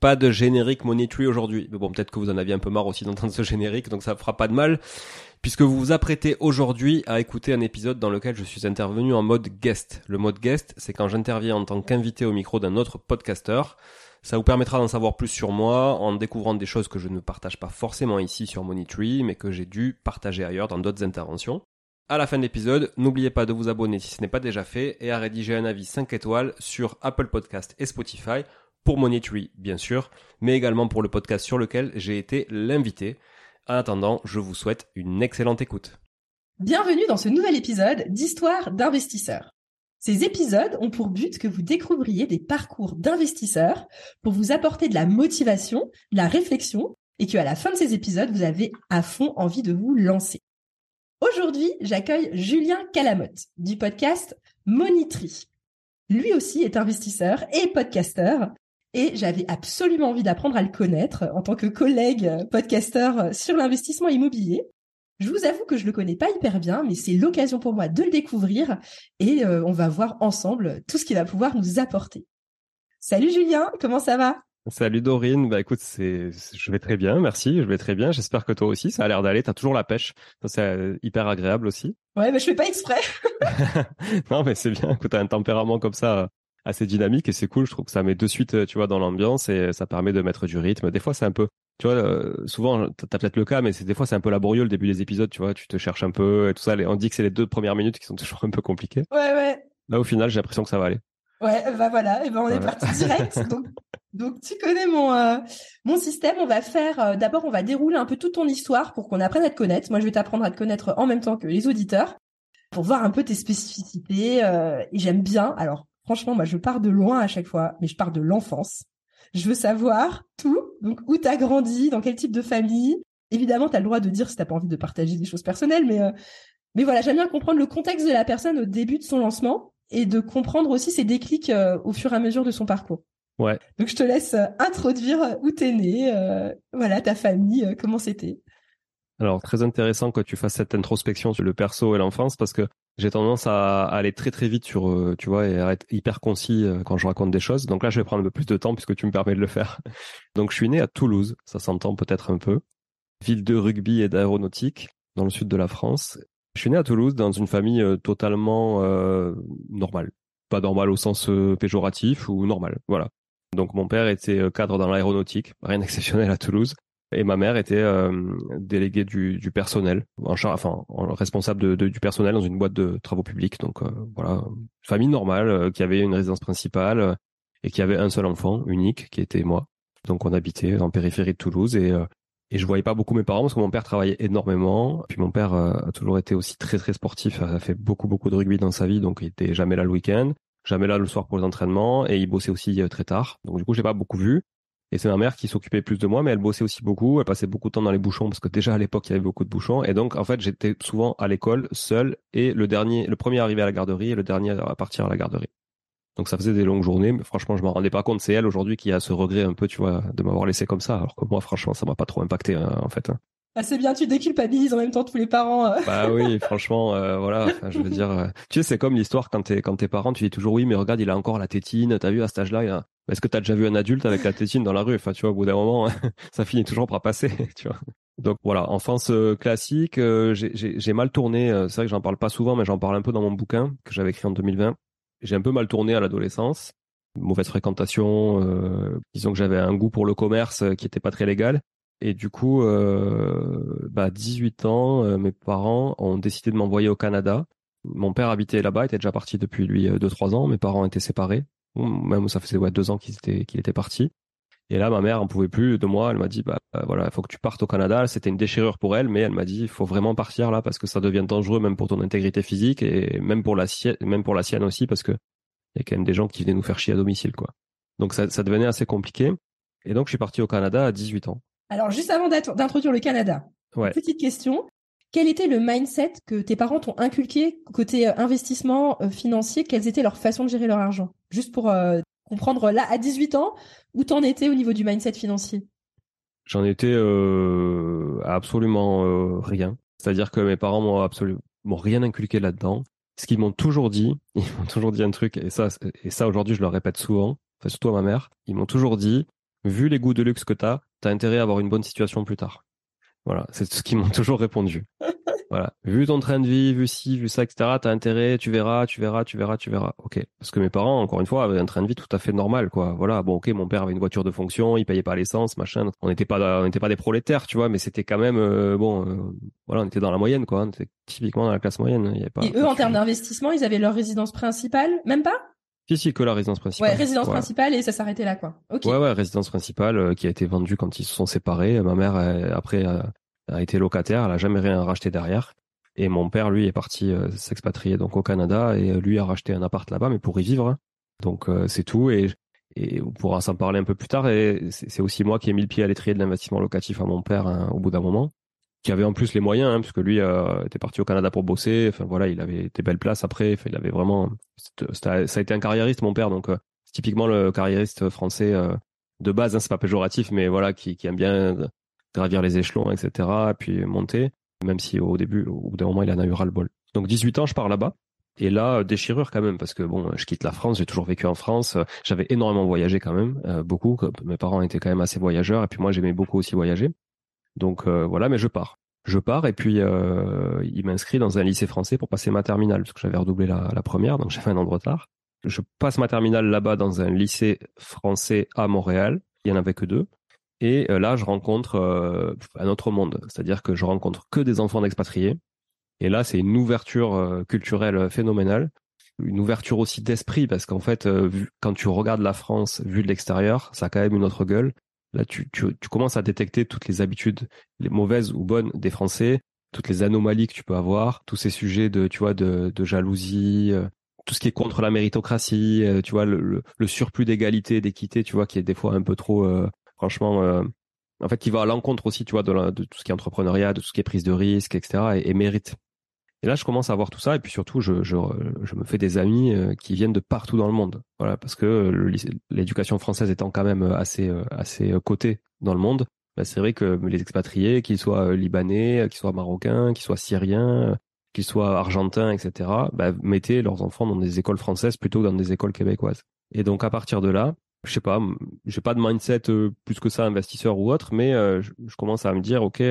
pas de générique Money aujourd'hui. Mais bon, peut-être que vous en aviez un peu marre aussi d'entendre ce générique, donc ça fera pas de mal. Puisque vous vous apprêtez aujourd'hui à écouter un épisode dans lequel je suis intervenu en mode guest. Le mode guest, c'est quand j'interviens en tant qu'invité au micro d'un autre podcasteur. Ça vous permettra d'en savoir plus sur moi en découvrant des choses que je ne partage pas forcément ici sur Money mais que j'ai dû partager ailleurs dans d'autres interventions. À la fin de l'épisode, n'oubliez pas de vous abonner si ce n'est pas déjà fait et à rédiger un avis 5 étoiles sur Apple Podcast et Spotify pour Monetary, bien sûr, mais également pour le podcast sur lequel j'ai été l'invité. En attendant, je vous souhaite une excellente écoute. Bienvenue dans ce nouvel épisode d'Histoire d'investisseurs. Ces épisodes ont pour but que vous découvriez des parcours d'investisseurs pour vous apporter de la motivation, de la réflexion et que à la fin de ces épisodes, vous avez à fond envie de vous lancer. Aujourd'hui, j'accueille Julien Calamotte du podcast Monitry. Lui aussi est investisseur et podcasteur et j'avais absolument envie d'apprendre à le connaître en tant que collègue podcasteur sur l'investissement immobilier. Je vous avoue que je le connais pas hyper bien, mais c'est l'occasion pour moi de le découvrir et euh, on va voir ensemble tout ce qu'il va pouvoir nous apporter. Salut Julien, comment ça va? Salut Dorine, bah écoute, c'est, je vais très bien, merci, je vais très bien. J'espère que toi aussi, ça a l'air d'aller. T'as toujours la pêche, c'est euh, hyper agréable aussi. Ouais, mais je fais pas exprès. non, mais c'est bien. Écoute, t'as un tempérament comme ça assez dynamique et c'est cool. Je trouve que ça met de suite, euh, tu vois, dans l'ambiance et ça permet de mettre du rythme. Des fois, c'est un peu, tu vois, euh, souvent, t'as peut-être le cas, mais c'est des fois, c'est un peu laborieux le début des épisodes, tu vois, tu te cherches un peu et tout ça. On dit que c'est les deux premières minutes qui sont toujours un peu compliquées. Ouais, ouais. Là, au final, j'ai l'impression que ça va aller. Ouais, bah voilà, et ben on est parti direct. donc, donc tu connais mon euh, mon système. On va faire d'abord, on va dérouler un peu toute ton histoire pour qu'on apprenne à te connaître. Moi, je vais t'apprendre à te connaître en même temps que les auditeurs pour voir un peu tes spécificités. et j'aime bien. Alors, Franchement, moi, je pars de loin à chaque fois, mais je pars de l'enfance. Je veux savoir tout. Donc, où t'as grandi, dans quel type de famille. Évidemment, t'as le droit de dire si t'as pas envie de partager des choses personnelles, mais euh, mais voilà, j'aime bien comprendre le contexte de la personne au début de son lancement et de comprendre aussi ses déclics euh, au fur et à mesure de son parcours. Ouais. Donc, je te laisse euh, introduire où t'es né, voilà, ta famille, comment c'était. Alors très intéressant que tu fasses cette introspection sur le perso et l'enfance parce que j'ai tendance à aller très très vite sur, euh, tu vois, et à être hyper concis euh, quand je raconte des choses. Donc là, je vais prendre un peu plus de temps puisque tu me permets de le faire. Donc je suis né à Toulouse, ça s'entend peut-être un peu, ville de rugby et d'aéronautique dans le sud de la France. Je suis né à Toulouse dans une famille euh, totalement normale, pas normale au sens péjoratif ou normal, voilà. Donc mon père était cadre dans l'aéronautique, rien d'exceptionnel à Toulouse. Et ma mère était euh, déléguée du, personnel, en enfin responsable du personnel dans une boîte de travaux publics. Donc euh, voilà, famille normale euh, qui avait une résidence principale et qui avait un seul enfant unique qui était moi. Donc on habitait en périphérie de Toulouse et et je voyais pas beaucoup mes parents parce que mon père travaillait énormément. Puis mon père a toujours été aussi très très sportif. A fait beaucoup beaucoup de rugby dans sa vie, donc il était jamais là le week-end, jamais là le soir pour les entraînements et il bossait aussi très tard. Donc du coup j'ai pas beaucoup vu. Et c'est ma mère qui s'occupait plus de moi, mais elle bossait aussi beaucoup. Elle passait beaucoup de temps dans les bouchons parce que déjà à l'époque il y avait beaucoup de bouchons. Et donc en fait j'étais souvent à l'école seul et le dernier, le premier arrivé à la garderie et le dernier à partir à la garderie. Donc ça faisait des longues journées, mais franchement je m'en rendais pas compte. C'est elle aujourd'hui qui a ce regret un peu, tu vois, de m'avoir laissé comme ça. Alors que moi franchement ça m'a pas trop impacté hein, en fait. Hein. Ah, c'est bien, tu déculpabilises en même temps tous les parents. Euh. Bah oui, franchement, euh, voilà. je veux dire, euh, tu sais, c'est comme l'histoire quand t'es quand t'es parent, tu dis toujours oui, mais regarde, il a encore la tétine. T'as vu à cet âge-là, a... est-ce que t'as déjà vu un adulte avec la tétine dans la rue? Enfin, tu vois, au bout d'un moment, ça finit toujours par passer, tu vois. Donc voilà, enfance classique. j'ai mal tourné. c'est vrai que j'en parle pas souvent, mais j'en parle un peu dans mon bouquin que j'avais écrit en 2020. J'ai un peu mal tourné à l'adolescence mauvaise fréquentation. Euh, disons que j'avais un goût pour le commerce qui était pas très légal. Et du coup, euh, bah, 18 ans, euh, mes parents ont décidé de m'envoyer au Canada. Mon père habitait là-bas, était déjà parti depuis lui 2-3 euh, ans. Mes parents étaient séparés. Même ça faisait ouais, deux ans qu'il était, qu'il était parti. Et là, ma mère en pouvait plus de moi. Elle m'a dit, bah, bah voilà, il faut que tu partes au Canada. C'était une déchirure pour elle, mais elle m'a dit, il faut vraiment partir là parce que ça devient dangereux même pour ton intégrité physique et même pour la sienne, même pour la sienne aussi parce que il y a quand même des gens qui venaient nous faire chier à domicile, quoi. Donc ça, ça devenait assez compliqué. Et donc je suis parti au Canada à 18 ans. Alors, juste avant d'introduire le Canada, petite question. Quel était le mindset que tes parents t'ont inculqué côté euh, investissement euh, financier? Quelles étaient leurs façons de gérer leur argent? Juste pour euh, comprendre là, à 18 ans, où t'en étais au niveau du mindset financier? J'en étais absolument rien. C'est-à-dire que mes parents m'ont absolument rien inculqué là-dedans. Ce qu'ils m'ont toujours dit, ils m'ont toujours dit un truc, et ça, et ça aujourd'hui je le répète souvent, enfin, surtout à ma mère, ils m'ont toujours dit, vu les goûts de luxe que tu as, tu as intérêt à avoir une bonne situation plus tard. Voilà, c'est ce qu'ils m'ont toujours répondu. Voilà, vu ton train de vie, vu ci, vu ça, etc., t'as intérêt, tu verras, tu verras, tu verras, tu verras. Ok, parce que mes parents, encore une fois, avaient un train de vie tout à fait normal, quoi. Voilà, bon, ok, mon père avait une voiture de fonction, il payait pas l'essence, machin. On n'était pas, on n'était pas des prolétaires, tu vois, mais c'était quand même, euh, bon, euh, voilà, on était dans la moyenne, quoi. On était typiquement dans la classe moyenne. Y avait pas, Et eux, en termes d'investissement, ils avaient leur résidence principale, même pas? Si, si, que la résidence principale. Ouais, résidence principale et ça s'arrêtait là, quoi. Ok. Ouais, ouais, résidence principale euh, qui a été vendue quand ils se sont séparés. Ma mère, après, a été locataire, elle a jamais rien racheté derrière. Et mon père, lui, est parti euh, s'expatrier donc au Canada et euh, lui a racheté un appart là-bas, mais pour y vivre. Hein. Donc c'est tout. Et, et on pourra s'en parler un peu plus tard. Et c'est aussi moi qui ai mis le pied à l'étrier de l'investissement locatif à mon père hein, au bout d'un moment qui avait en plus les moyens, hein, parce lui euh, était parti au Canada pour bosser. Enfin voilà, il avait des belles places après. Enfin, il avait vraiment, ça a été un carriériste mon père, donc euh, typiquement le carriériste français euh, de base. Hein, c'est pas péjoratif, mais voilà, qui, qui aime bien gravir les échelons, etc. Et puis monter, même si au début, au bout d'un moment, il en a eu ras le bol. Donc 18 ans, je pars là-bas. Et là, déchirure quand même, parce que bon, je quitte la France, j'ai toujours vécu en France, j'avais énormément voyagé quand même, beaucoup. Mes parents étaient quand même assez voyageurs, et puis moi j'aimais beaucoup aussi voyager. Donc euh, voilà, mais je pars. Je pars et puis euh, il m'inscrit dans un lycée français pour passer ma terminale parce que j'avais redoublé la, première, donc j'avais un an de retard. Je passe ma terminale là-bas dans un lycée français à Montréal. Il y en avait que deux. Et euh, là, je rencontre un autre monde, c'est-à-dire que je rencontre que des enfants d'expatriés. Et là, c'est une ouverture culturelle phénoménale, une ouverture aussi d'esprit parce qu'en fait, quand tu regardes la France vue de l'extérieur, ça a quand même une autre gueule. Là, tu, commences à détecter toutes les habitudes, les mauvaises ou bonnes des Français, toutes les anomalies que tu peux avoir, tous ces sujets de, tu vois, de, jalousie, euh, tout ce qui est contre la méritocratie, euh, tu vois, le, surplus d'égalité, d'équité, tu vois, qui est des fois un peu trop, euh, franchement, en fait, qui va à l'encontre aussi, tu vois, de, tout ce qui est entrepreneuriat, de tout ce qui est prise de risque, etc., et, et mérite. Et là, je commence à voir tout ça, et puis surtout, je, je, je me fais des amis euh, qui viennent de partout dans le monde. Voilà, parce que l'éducation française étant quand même assez, euh, assez cotée dans le monde, bah, c'est vrai que les expatriés, qu'ils soient libanais, qu'ils soient marocains, qu'ils soient syriens, qu'ils soient argentins, etc., bah, mettaient leurs enfants dans des écoles françaises plutôt que dans des écoles québécoises. Et donc à partir de là, je sais pas, j'ai pas de mindset plus que ça investisseur ou autre, mais je, commence à me dire ok,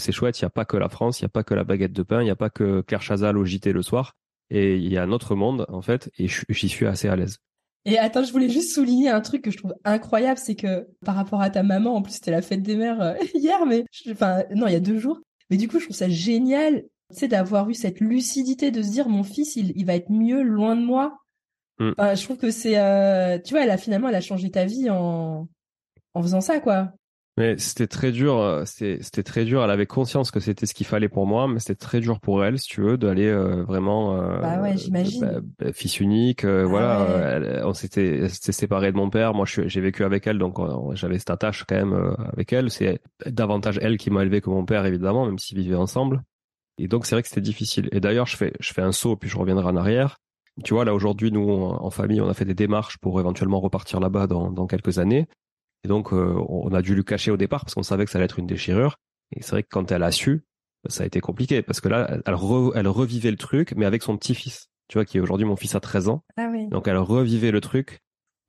c'est chouette, il y a pas que la France, il y a pas que la baguette de pain, il y a pas que Claire Chazal au JT le soir, et il y a un autre monde en fait, et j'y suis assez à l'aise. Et attends, je voulais juste souligner un truc que je trouve incroyable, c'est que par rapport à ta maman, en plus c'était la fête des mères euh, hier, mais enfin non, il y a deux jours. Mais du coup, je trouve ça génial, tu sais, d'avoir eu cette lucidité de se dire mon fils, il, il va être mieux loin de moi. Mm. je trouve que c'est, euh, tu vois, elle a finalement, elle a changé ta vie en en faisant ça, quoi. Mais c'était très dur, euh, c'était très dur. Elle avait conscience que c'était ce qu'il fallait pour moi, mais c'était très dur pour elle, si tu veux, d'aller euh, vraiment. Euh, bah ouais, j'imagine. Bah, bah, fils unique, euh, ah voilà. on s'était séparés de mon père. Moi, j'ai vécu avec elle, donc j'avais cette attache quand même avec elle. C'est davantage elle qui m'a élevé que mon père, évidemment, même s'ils vivaient ensemble. Et donc c'est vrai que c'était difficile. Et d'ailleurs, je fais je fais un saut, puis je reviendrai en arrière. Tu vois, là aujourd'hui, nous en famille, on a fait des démarches pour éventuellement repartir là-bas dans, dans quelques années. Et donc, euh, on a dû lui cacher au départ parce qu'on savait que ça allait être une déchirure. Et c'est vrai que quand elle a su, ça a été compliqué parce que là, elle, elle revivait le truc, mais avec son petit-fils, tu vois, qui est aujourd'hui mon fils a 13 ans. Ah oui. Donc, elle revivait le truc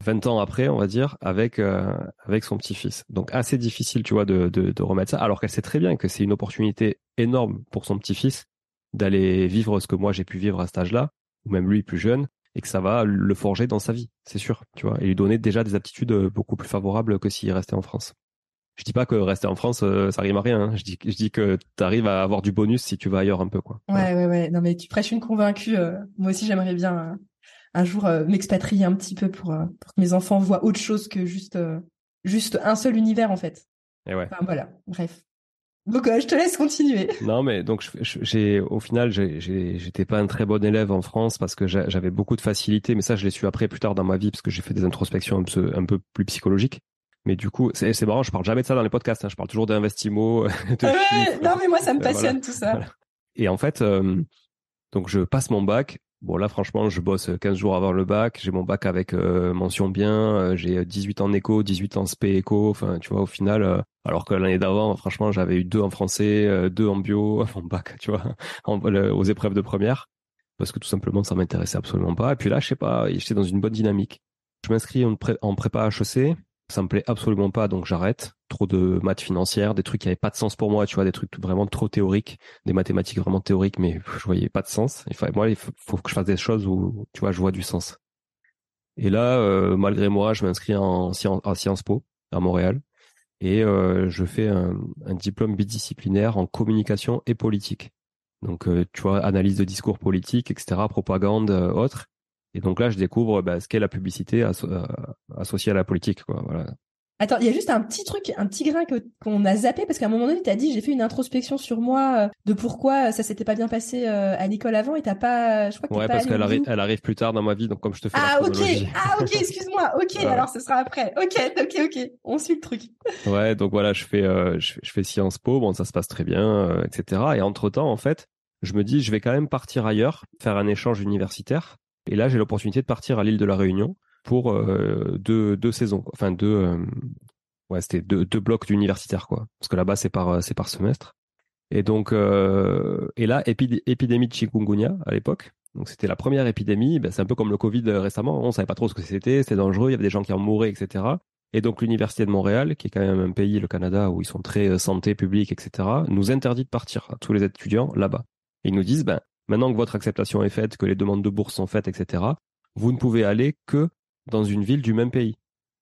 20 ans après, on va dire, avec euh, avec son petit-fils. Donc, assez difficile, tu vois, de, de, de remettre ça, alors qu'elle sait très bien que c'est une opportunité énorme pour son petit-fils d'aller vivre ce que moi j'ai pu vivre à cet âge-là, ou même lui plus jeune, et que ça va le forger dans sa vie, c'est sûr, tu vois, et lui donner déjà des aptitudes euh, beaucoup plus favorables que s'il restait en France. Je dis pas que rester en France, euh, ça rime à rien. Hein. Je dis, je dis que tu arrives à avoir du bonus si tu vas ailleurs un peu, quoi. Ouais, ouais, ouais. Non, mais tu prêches une convaincue. Euh. moi aussi, j'aimerais bien un jour m'expatrier un petit peu pour, pour que mes enfants voient autre chose que juste, juste un seul univers, en fait. Et ouais. Enfin, voilà. Bref. Donc je te laisse continuer. Non, mais donc j'ai au final j'étais pas un très bon élève en France parce que j'avais beaucoup de facilité, mais ça je l'ai su après plus tard dans ma vie parce que j'ai fait des introspections un peu, un peu plus psychologiques. Mais du coup, c'est marrant, je parle jamais de ça dans les podcasts. Hein. je parle toujours d'investimo. non, mais moi ça me passionne tout ça. Et en fait, euh, donc je passe mon bac. Bon là franchement je bosse 15 jours avant le bac, j'ai mon bac avec euh, mention bien, euh, j'ai 18 ans en éco, 18 ans spé éco, enfin tu vois au final euh, alors que l'année d'avant franchement j'avais eu deux en français, deux en bio mon bac, tu vois, aux épreuves de première parce que tout simplement ça m'intéressait absolument pas et puis là je sais pas, j'étais dans une bonne dynamique. Je m'inscris en, en prépa HEC, ça me plaît absolument pas, donc j'arrête. Trop de maths financières, des trucs qui avaient pas de sens pour moi, tu vois, des trucs vraiment trop théoriques, des mathématiques vraiment théoriques, mais je voyais pas de sens. Fallait, moi, il faut, que je fasse des choses où, tu vois, je vois du sens. Et là, euh, malgré moi, je m'inscris en, en Sciences Po à Montréal et euh, je fais un, diplôme bidisciplinaire en communication et politique. Donc, euh, tu vois, analyse de discours politique, etc., propagande, autres. Et donc là, je découvre bah, ce qu'est la publicité euh, associée à la politique. Attends, il y a juste un petit truc, un petit grain qu'on a zappé parce qu'à un moment donné, tu as dit j'ai fait une introspection sur moi euh, de pourquoi ça s'était pas bien passé euh, à l'école avant et t'as pas, je crois que ouais parce qu'elle arrive, elle arrive plus tard dans ma vie donc comme je te fais ah ok. ah ok excuse-moi. Ok alors ce sera après. Ok ok ok. On suit le truc. Ouais donc voilà je fais je, je, fais Sciences Po. Bon ça se passe très bien etc et entre temps en fait je me dis je vais quand même partir ailleurs faire un échange universitaire. Et là, j'ai l'opportunité de partir à l'île de la Réunion pour euh, deux, deux saisons, enfin deux, euh, ouais, c'était deux, deux blocs d'universitaires quoi, parce que là-bas c'est par euh, c'est par semestre. Et donc et là épidémie de chikungunya à l'époque. Donc c'était la première épidémie. Ben, c'est un peu comme le Covid récemment. On savait pas trop ce que c'était. C'était dangereux. Il y avait des gens qui en mouraient, etc. Et donc l'université de Montréal, qui est quand même un pays, le Canada, où ils sont très santé publique, etc., nous interdit de partir à tous les étudiants là-bas. Ils nous disent, ben Maintenant que votre acceptation est faite, que les demandes de bourse sont faites, etc., vous ne pouvez aller que dans une ville du même pays,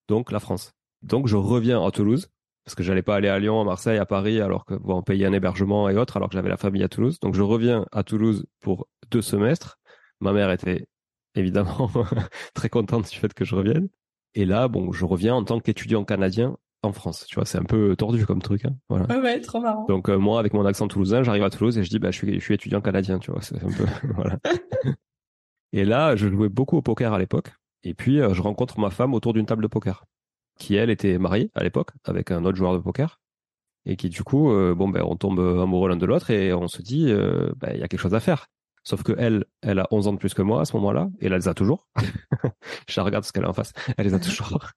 donc la France. Donc je reviens à Toulouse, parce que j'allais pas aller à Lyon, à Marseille, à Paris, alors que bon, payer un hébergement et autres, alors que j'avais la famille à Toulouse. Donc je reviens à Toulouse pour deux semestres. Ma mère était évidemment très contente du fait que je revienne. Et là, bon, je reviens en tant qu'étudiant canadien en France. Tu vois, c'est un peu tordu comme truc. Hein. Voilà. Ouais, ouais, trop marrant. Donc euh, moi, avec mon accent toulousain, j'arrive à Toulouse et je dis, bah, je suis, je suis étudiant canadien. Tu vois, c'est un peu voilà. et là, je jouais beaucoup au poker à l'époque. Et puis, euh, je rencontre ma femme autour d'une table de poker, qui elle était mariée à l'époque avec un autre joueur de poker, et qui du coup, euh, bon ben, on tombe amoureux l'un de l'autre et on se dit, ben, il y a quelque chose à faire. Sauf que elle, elle a 11 ans de plus que moi à ce moment-là, et elle les a toujours. je la regarde ce qu'elle a en face, elle les a toujours.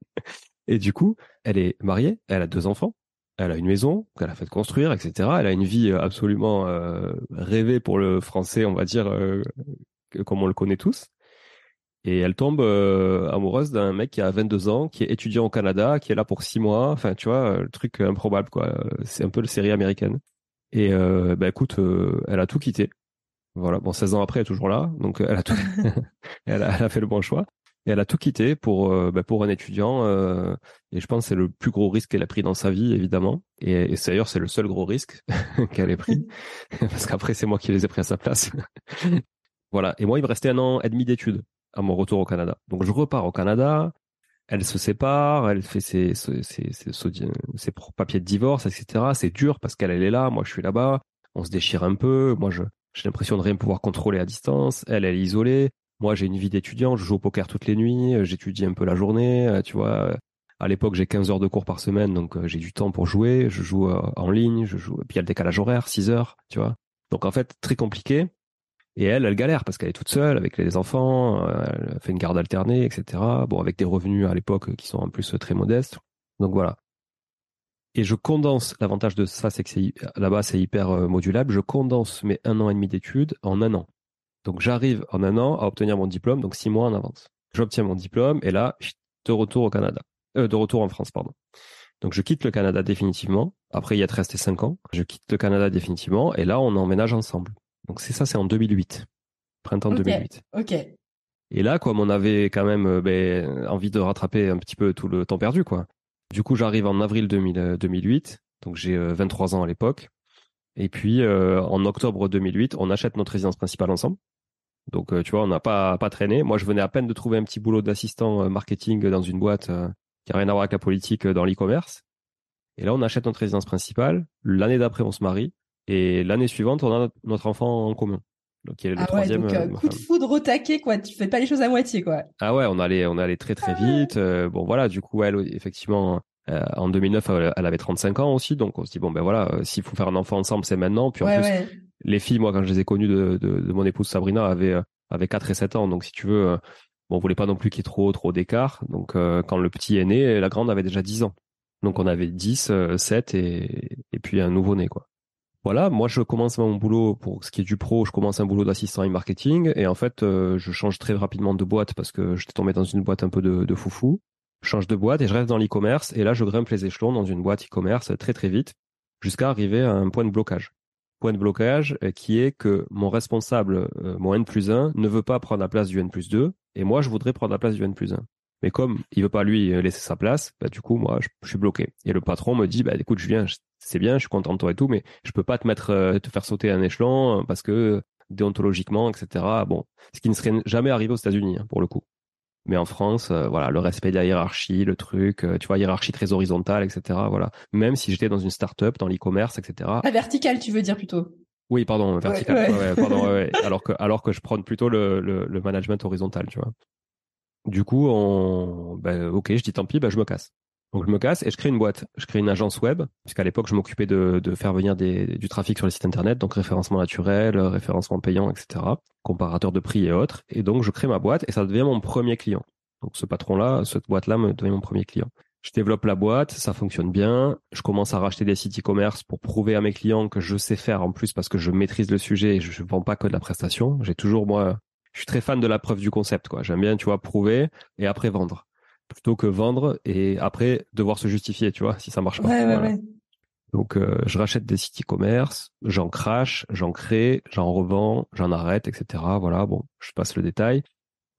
Et du coup, elle est mariée, elle a deux enfants. Elle a une maison qu'elle a fait construire, etc. Elle a une vie absolument rêvée pour le français, on va dire, comme on le connaît tous. Et elle tombe amoureuse d'un mec qui a 22 ans, qui est étudiant au Canada, qui est là pour 6 mois. Enfin, tu vois, le truc improbable, quoi. C'est un peu le série américaine. Et bah écoute, elle a tout quitté. Voilà, bon, 16 ans après, elle est toujours là, donc elle a tout, elle, a, fait le bon choix. Et elle a tout quitté pour euh, bah, pour un étudiant. Euh, et je pense que c'est le plus gros risque qu'elle a pris dans sa vie, évidemment. Et, et d'ailleurs, c'est le seul gros risque qu'elle ait pris, parce qu'après, c'est moi qui les ai pris à sa place. voilà. Et moi, il me restait un an et demi d'études à mon retour au Canada. Donc, je repars au Canada. Elle se sépare, elle fait ses, papiers de divorce, etc. C'est dur parce qu'elle, elle est là, moi, je suis là-bas. On se déchire un peu. Moi, je, j'ai l'impression de rien pouvoir contrôler à distance. Elle, elle est isolée. Moi, j'ai une vie d'étudiant. Je joue au poker toutes les nuits. Euh, j'étudie un peu la journée. Euh, tu vois, à l'époque, j'ai 15 heures de cours par semaine, donc euh, j'ai du temps pour jouer. Je joue en ligne. Je joue. Puis il y a le décalage horaire, 6 heures. Tu vois. Donc en fait, très compliqué. Et elle, elle galère parce qu'elle est toute seule avec les enfants. Elle fait une garde alternée, etc. Bon, avec des revenus à l'époque qui sont en plus très modestes. Donc voilà et je condense, l'avantage de ça, c'est que là-bas, c'est hyper euh, modulable. Je condense mes un an et demi d'études en un an. Donc, j'arrive en un an à obtenir mon diplôme, donc six mois en avance. J'obtiens mon diplôme et là, de retour au Canada, euh, de retour en France, pardon. Donc, je quitte le Canada définitivement. Après, y a resté cinq ans. Je quitte le Canada définitivement et là, on emménage ensemble. Donc, c'est ça, c'est en 2008. Printemps 2008. Ok. Et là, comme on avait quand même euh, ben, envie de rattraper un petit peu tout le temps perdu, quoi. Du coup, j'arrive en avril 2008, euh, donc j'ai 23 euh, ans à l'époque. Et puis, euh, en octobre 2008, on achète notre résidence principale ensemble. Donc, tu vois, on n'a pas, pas traîné. Moi, je venais à peine de trouver un petit boulot d'assistant marketing dans une boîte qui a rien à voir avec la politique dans l'e-commerce. Et là, on achète notre résidence principale. L'année d'après, on se marie. Et l'année suivante, on a notre enfant en commun. Donc, il est le ah troisième. Ouais, donc, coup de foudre au taquet, quoi. Tu fais pas les choses à moitié, quoi. Ah ouais, on allait, on allait très très ah vite. bon, voilà. Du coup, elle, effectivement, euh, en 2009, elle avait 35 ans aussi, donc on se dit bon ben voilà, euh, s'il faut faire un enfant ensemble, c'est maintenant. Puis en plus, les filles, moi quand je les ai connues de, de, de mon épouse Sabrina, avaient euh, avaient 4 et 7 ans, donc si tu veux, bon, on voulait pas non plus qu'il y ait trop trop d'écart. Donc quand le petit est né, la grande avait déjà 10 ans. Donc on avait 10, 7 et, et puis un nouveau-né quoi. Voilà, moi je commence mon boulot pour ce qui est du pro, je commence un boulot d'assistant et marketing et en fait je change très rapidement de boîte parce que j'étais tombé dans une boîte un peu de, de foufou change de boîte et je reste dans l'e-commerce. Et là, je grimpe les échelons dans une boîte e-commerce très très vite jusqu'à arriver à un point de blocage. Point de blocage euh, qui est que mon responsable, euh, mon N plus 1, ne veut pas prendre la place du N plus 2 et moi, je voudrais prendre la place du N plus 1. Mais comme il veut pas lui laisser sa place, bah, du coup, moi, je, suis bloqué. Et le patron me dit, bah, écoute, Julien, c'est bien, je suis content de toi et tout, mais je peux pas te mettre, euh, te faire sauter un échelon parce que déontologiquement, etc. Bon, ce qui ne serait jamais arrivé aux États-Unis, hein, pour le coup. Mais en France, euh, voilà, le respect de la hiérarchie, le truc, euh, tu vois, hiérarchie très horizontale, etc. Voilà. Même si j'étais dans une start-up, dans l'e-commerce, etc. Ah, vertical, tu veux dire plutôt? Oui, pardon, vertical. Ouais, pardon, alors que alors que je prends plutôt le, le, le, management horizontal, tu vois. Du coup, on, ben, ok, je dis tant pis, ben, je me casse. Donc je me casse et je crée une boîte. Je crée une agence web, puisqu'à l'époque je m'occupais de, faire venir du trafic sur les sites internet, donc référencement naturel, référencement payant, etc., comparateur de prix et autres. Et donc je crée ma boîte et ça devient mon premier client. Donc ce patron-là, cette boîte-là me devient mon premier client. Je développe la boîte, ça fonctionne bien. Je commence à racheter des sites e-commerce pour prouver à mes clients que je sais faire en plus parce que je maîtrise le sujet et je ne vends pas que de la prestation. J'ai toujours moi, je suis très fan de la preuve du concept quoi. J'aime bien tu vois prouver et après vendre plutôt que vendre et après devoir se justifier, tu vois, si ça marche pas. Ouais, ouais, ouais. Donc euh, je rachète des sites e-commerce, j'en crache, j'en crée, j'en revends, j'en arrête, etc. Voilà, bon, je passe le détail.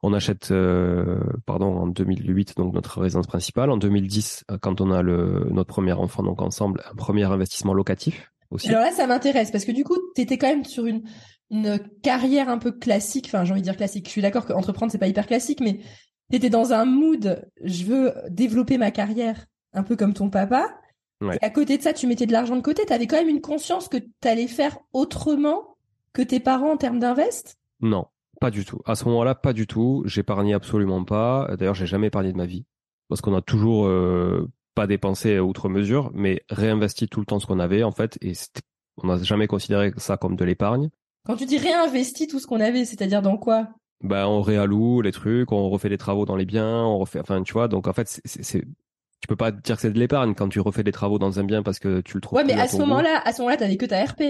On achète, euh, pardon, en 2008 donc notre résidence principale. En 2010, euh, quand on a le notre premier enfant donc ensemble, un premier investissement locatif aussi. Alors là, ça m'intéresse parce que du coup, tu étais quand même sur une une carrière un peu classique. Enfin, j'ai envie de dire classique. Je suis d'accord qu'entreprendre c'est pas hyper classique, mais t'étais dans un mood, je veux développer ma carrière, un peu comme ton papa. Et à côté de ça, tu mettais de l'argent de côté. Tu avais quand même une conscience que tu allais faire autrement que tes parents en termes d'invest? Non, pas du tout. À ce moment-là, pas du tout. J'épargnais absolument pas. D'ailleurs, j'ai jamais épargné de ma vie parce qu'on a toujours euh, pas dépensé outre mesure, mais réinvesti tout le temps ce qu'on avait en fait. Et on n'a jamais considéré ça comme de l'épargne. Quand tu dis réinvesti tout ce qu'on avait, c'est-à-dire dans quoi? Bah on réalloue les trucs, on refait les travaux dans les biens, on refait, enfin tu vois, donc en fait c'est tu peux pas dire que c'est de l'épargne quand tu refais des travaux dans un bien parce que tu le trouves. Ouais, mais à ce moment-là, à ce moment-là, t'avais que ta RP.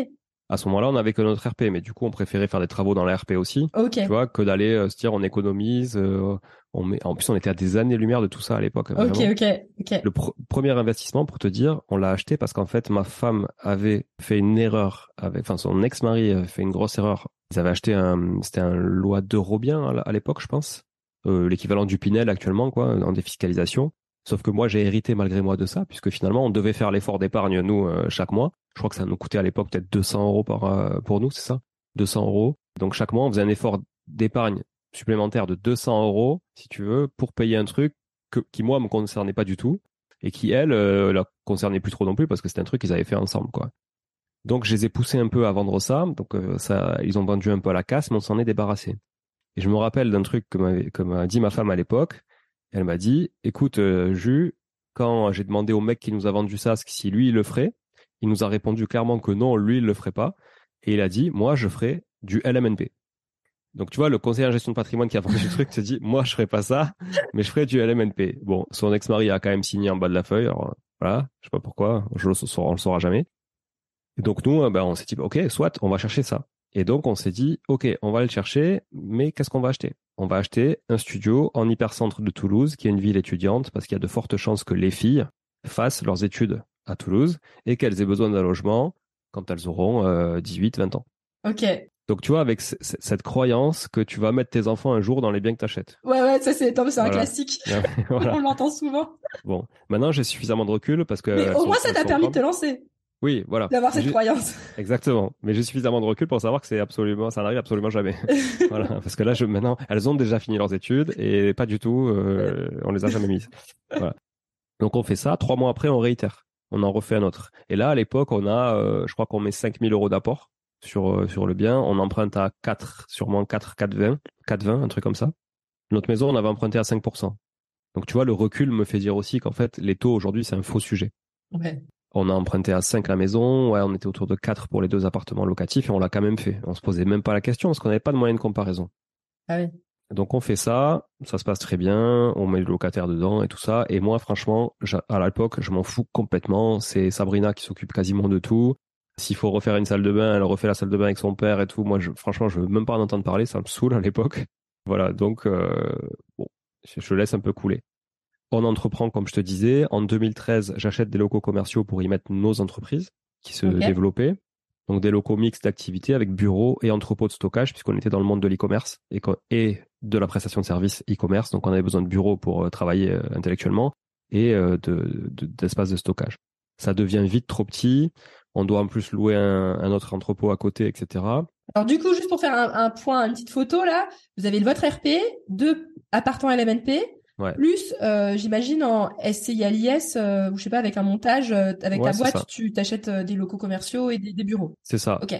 À ce moment-là, on avait que notre RP, mais du coup, on préférait faire des travaux dans la RP aussi. Ok. Tu vois, que d'aller euh, se dire on économise. euh, on met... En plus, on était à des années-lumière de tout ça à l'époque. Ok, vraiment. ok, ok. Le pr- premier investissement, pour te dire, on l'a acheté parce qu'en fait, ma femme avait fait une erreur. Avec... Enfin, son ex-mari avait fait une grosse erreur. Ils avaient acheté un, c'était un loi d'Eurobien à l- à l'époque, je pense, euh, l'équivalent du Pinel actuellement, quoi, en défiscalisation. Sauf que moi, j'ai hérité malgré moi de ça, puisque finalement, on devait faire l'effort d'épargne nous euh, chaque mois. Je crois que ça nous coûtait à l'époque peut-être 200 euros euh, pour nous, c'est ça? 200 euros. Donc chaque mois, on faisait un effort d'épargne supplémentaire de 200 euros, si tu veux, pour payer un truc qui moi me concernait pas du tout et qui elle euh, la concernait plus trop non plus parce que c'était un truc qu'ils avaient fait ensemble, quoi. Donc je les ai poussés un peu à vendre ça. Donc euh, ils ont vendu un peu à la casse, mais on s'en est débarrassé. Et je me rappelle d'un truc que m'a dit ma femme à l'époque. Elle m'a dit, écoute, euh, Jus, quand j'ai demandé au mec qui nous a vendu ça si lui il le ferait, il nous a répondu clairement que non, lui il le ferait pas. Et il a dit, moi je ferai du LMNP. Donc tu vois, le conseiller en gestion de patrimoine qui a vendu le truc se dit, moi je ferai pas ça, mais je ferai du LMNP. Bon, son ex-mari a quand même signé en bas de la feuille. Alors voilà, je sais pas pourquoi, je le saura, on le saura jamais. Donc nous, euh, ben, on s'est dit, ok, soit on va chercher ça. Et donc on s'est dit, ok, on va le chercher, mais qu'est-ce qu'on va acheter? On va acheter un studio en hypercentre de Toulouse, qui est une ville étudiante, parce qu'il y a de fortes chances que les filles fassent leurs études à Toulouse et qu'elles aient besoin d'un logement quand elles auront euh, 18, 20 ans. Ok. Donc tu vois, avec cette croyance que tu vas mettre tes enfants un jour dans les biens que tu achètes. Ouais, ouais, ça c'est, un classique. voilà. On l'entend souvent. Bon, maintenant j'ai suffisamment de recul parce que. Mais au moins, ça t'a permis de te lancer, Oui, voilà. d'avoir cette croyance. Exactement. Mais j'ai suffisamment de recul pour savoir que c'est absolument, ça n'arrive absolument jamais. voilà. Parce que là, je, maintenant, elles ont déjà fini leurs études et pas du tout, euh, on les a jamais mises. Voilà. Donc on fait ça. Trois mois après, on réitère. On en refait un autre. Et là, à l'époque, on a, euh, je crois qu'on met 5000 euros d'apport sur, euh, sur le bien. On emprunte à 4, sûrement 4, 4,20, 4,20, un truc comme ça. Notre maison, on avait emprunté à 5%. Donc tu vois, le recul me fait dire aussi qu'en fait, les taux aujourd'hui, c'est un faux sujet. Ouais. On a emprunté à 5 la maison, ouais, on était autour de 4 pour les deux appartements locatifs et on l'a quand même fait. On se posait même pas la question parce qu'on n'avait pas de moyen de comparaison. Ah oui. Donc on fait ça, ça se passe très bien, on met le locataire dedans et tout ça. Et moi, franchement, à l'époque, je m'en fous complètement. C'est Sabrina qui s'occupe quasiment de tout. S'il faut refaire une salle de bain, elle refait la salle de bain avec son père et tout. Moi, je, franchement, je veux même pas en entendre parler, ça me saoule à l'époque. Voilà, donc euh, bon, je, laisse un peu couler. On entreprend, comme je te disais. En 2013, j'achète des locaux commerciaux pour y mettre nos entreprises qui se développaient. Donc des locaux mixtes d'activités avec bureaux et entrepôts de stockage puisqu'on était dans le monde de l'e-commerce et, de la prestation de services e-commerce. Donc on avait besoin de bureaux pour euh, travailler euh, intellectuellement et euh, de- de- stockage. Ça devient vite trop petit. On doit en plus louer un, autre entrepôt à côté, etc. Alors du coup, juste pour faire un, un point, une petite photo là, vous avez votre RP, deux appartements LMNP, Ouais. plus euh, j'imagine en SCI à l'IS, euh, ou je sais pas, avec un montage, euh, avec Ouais, ta ça. boîte, tu t'achètes euh, des locaux commerciaux et des, des bureaux. C'est ça. Ok.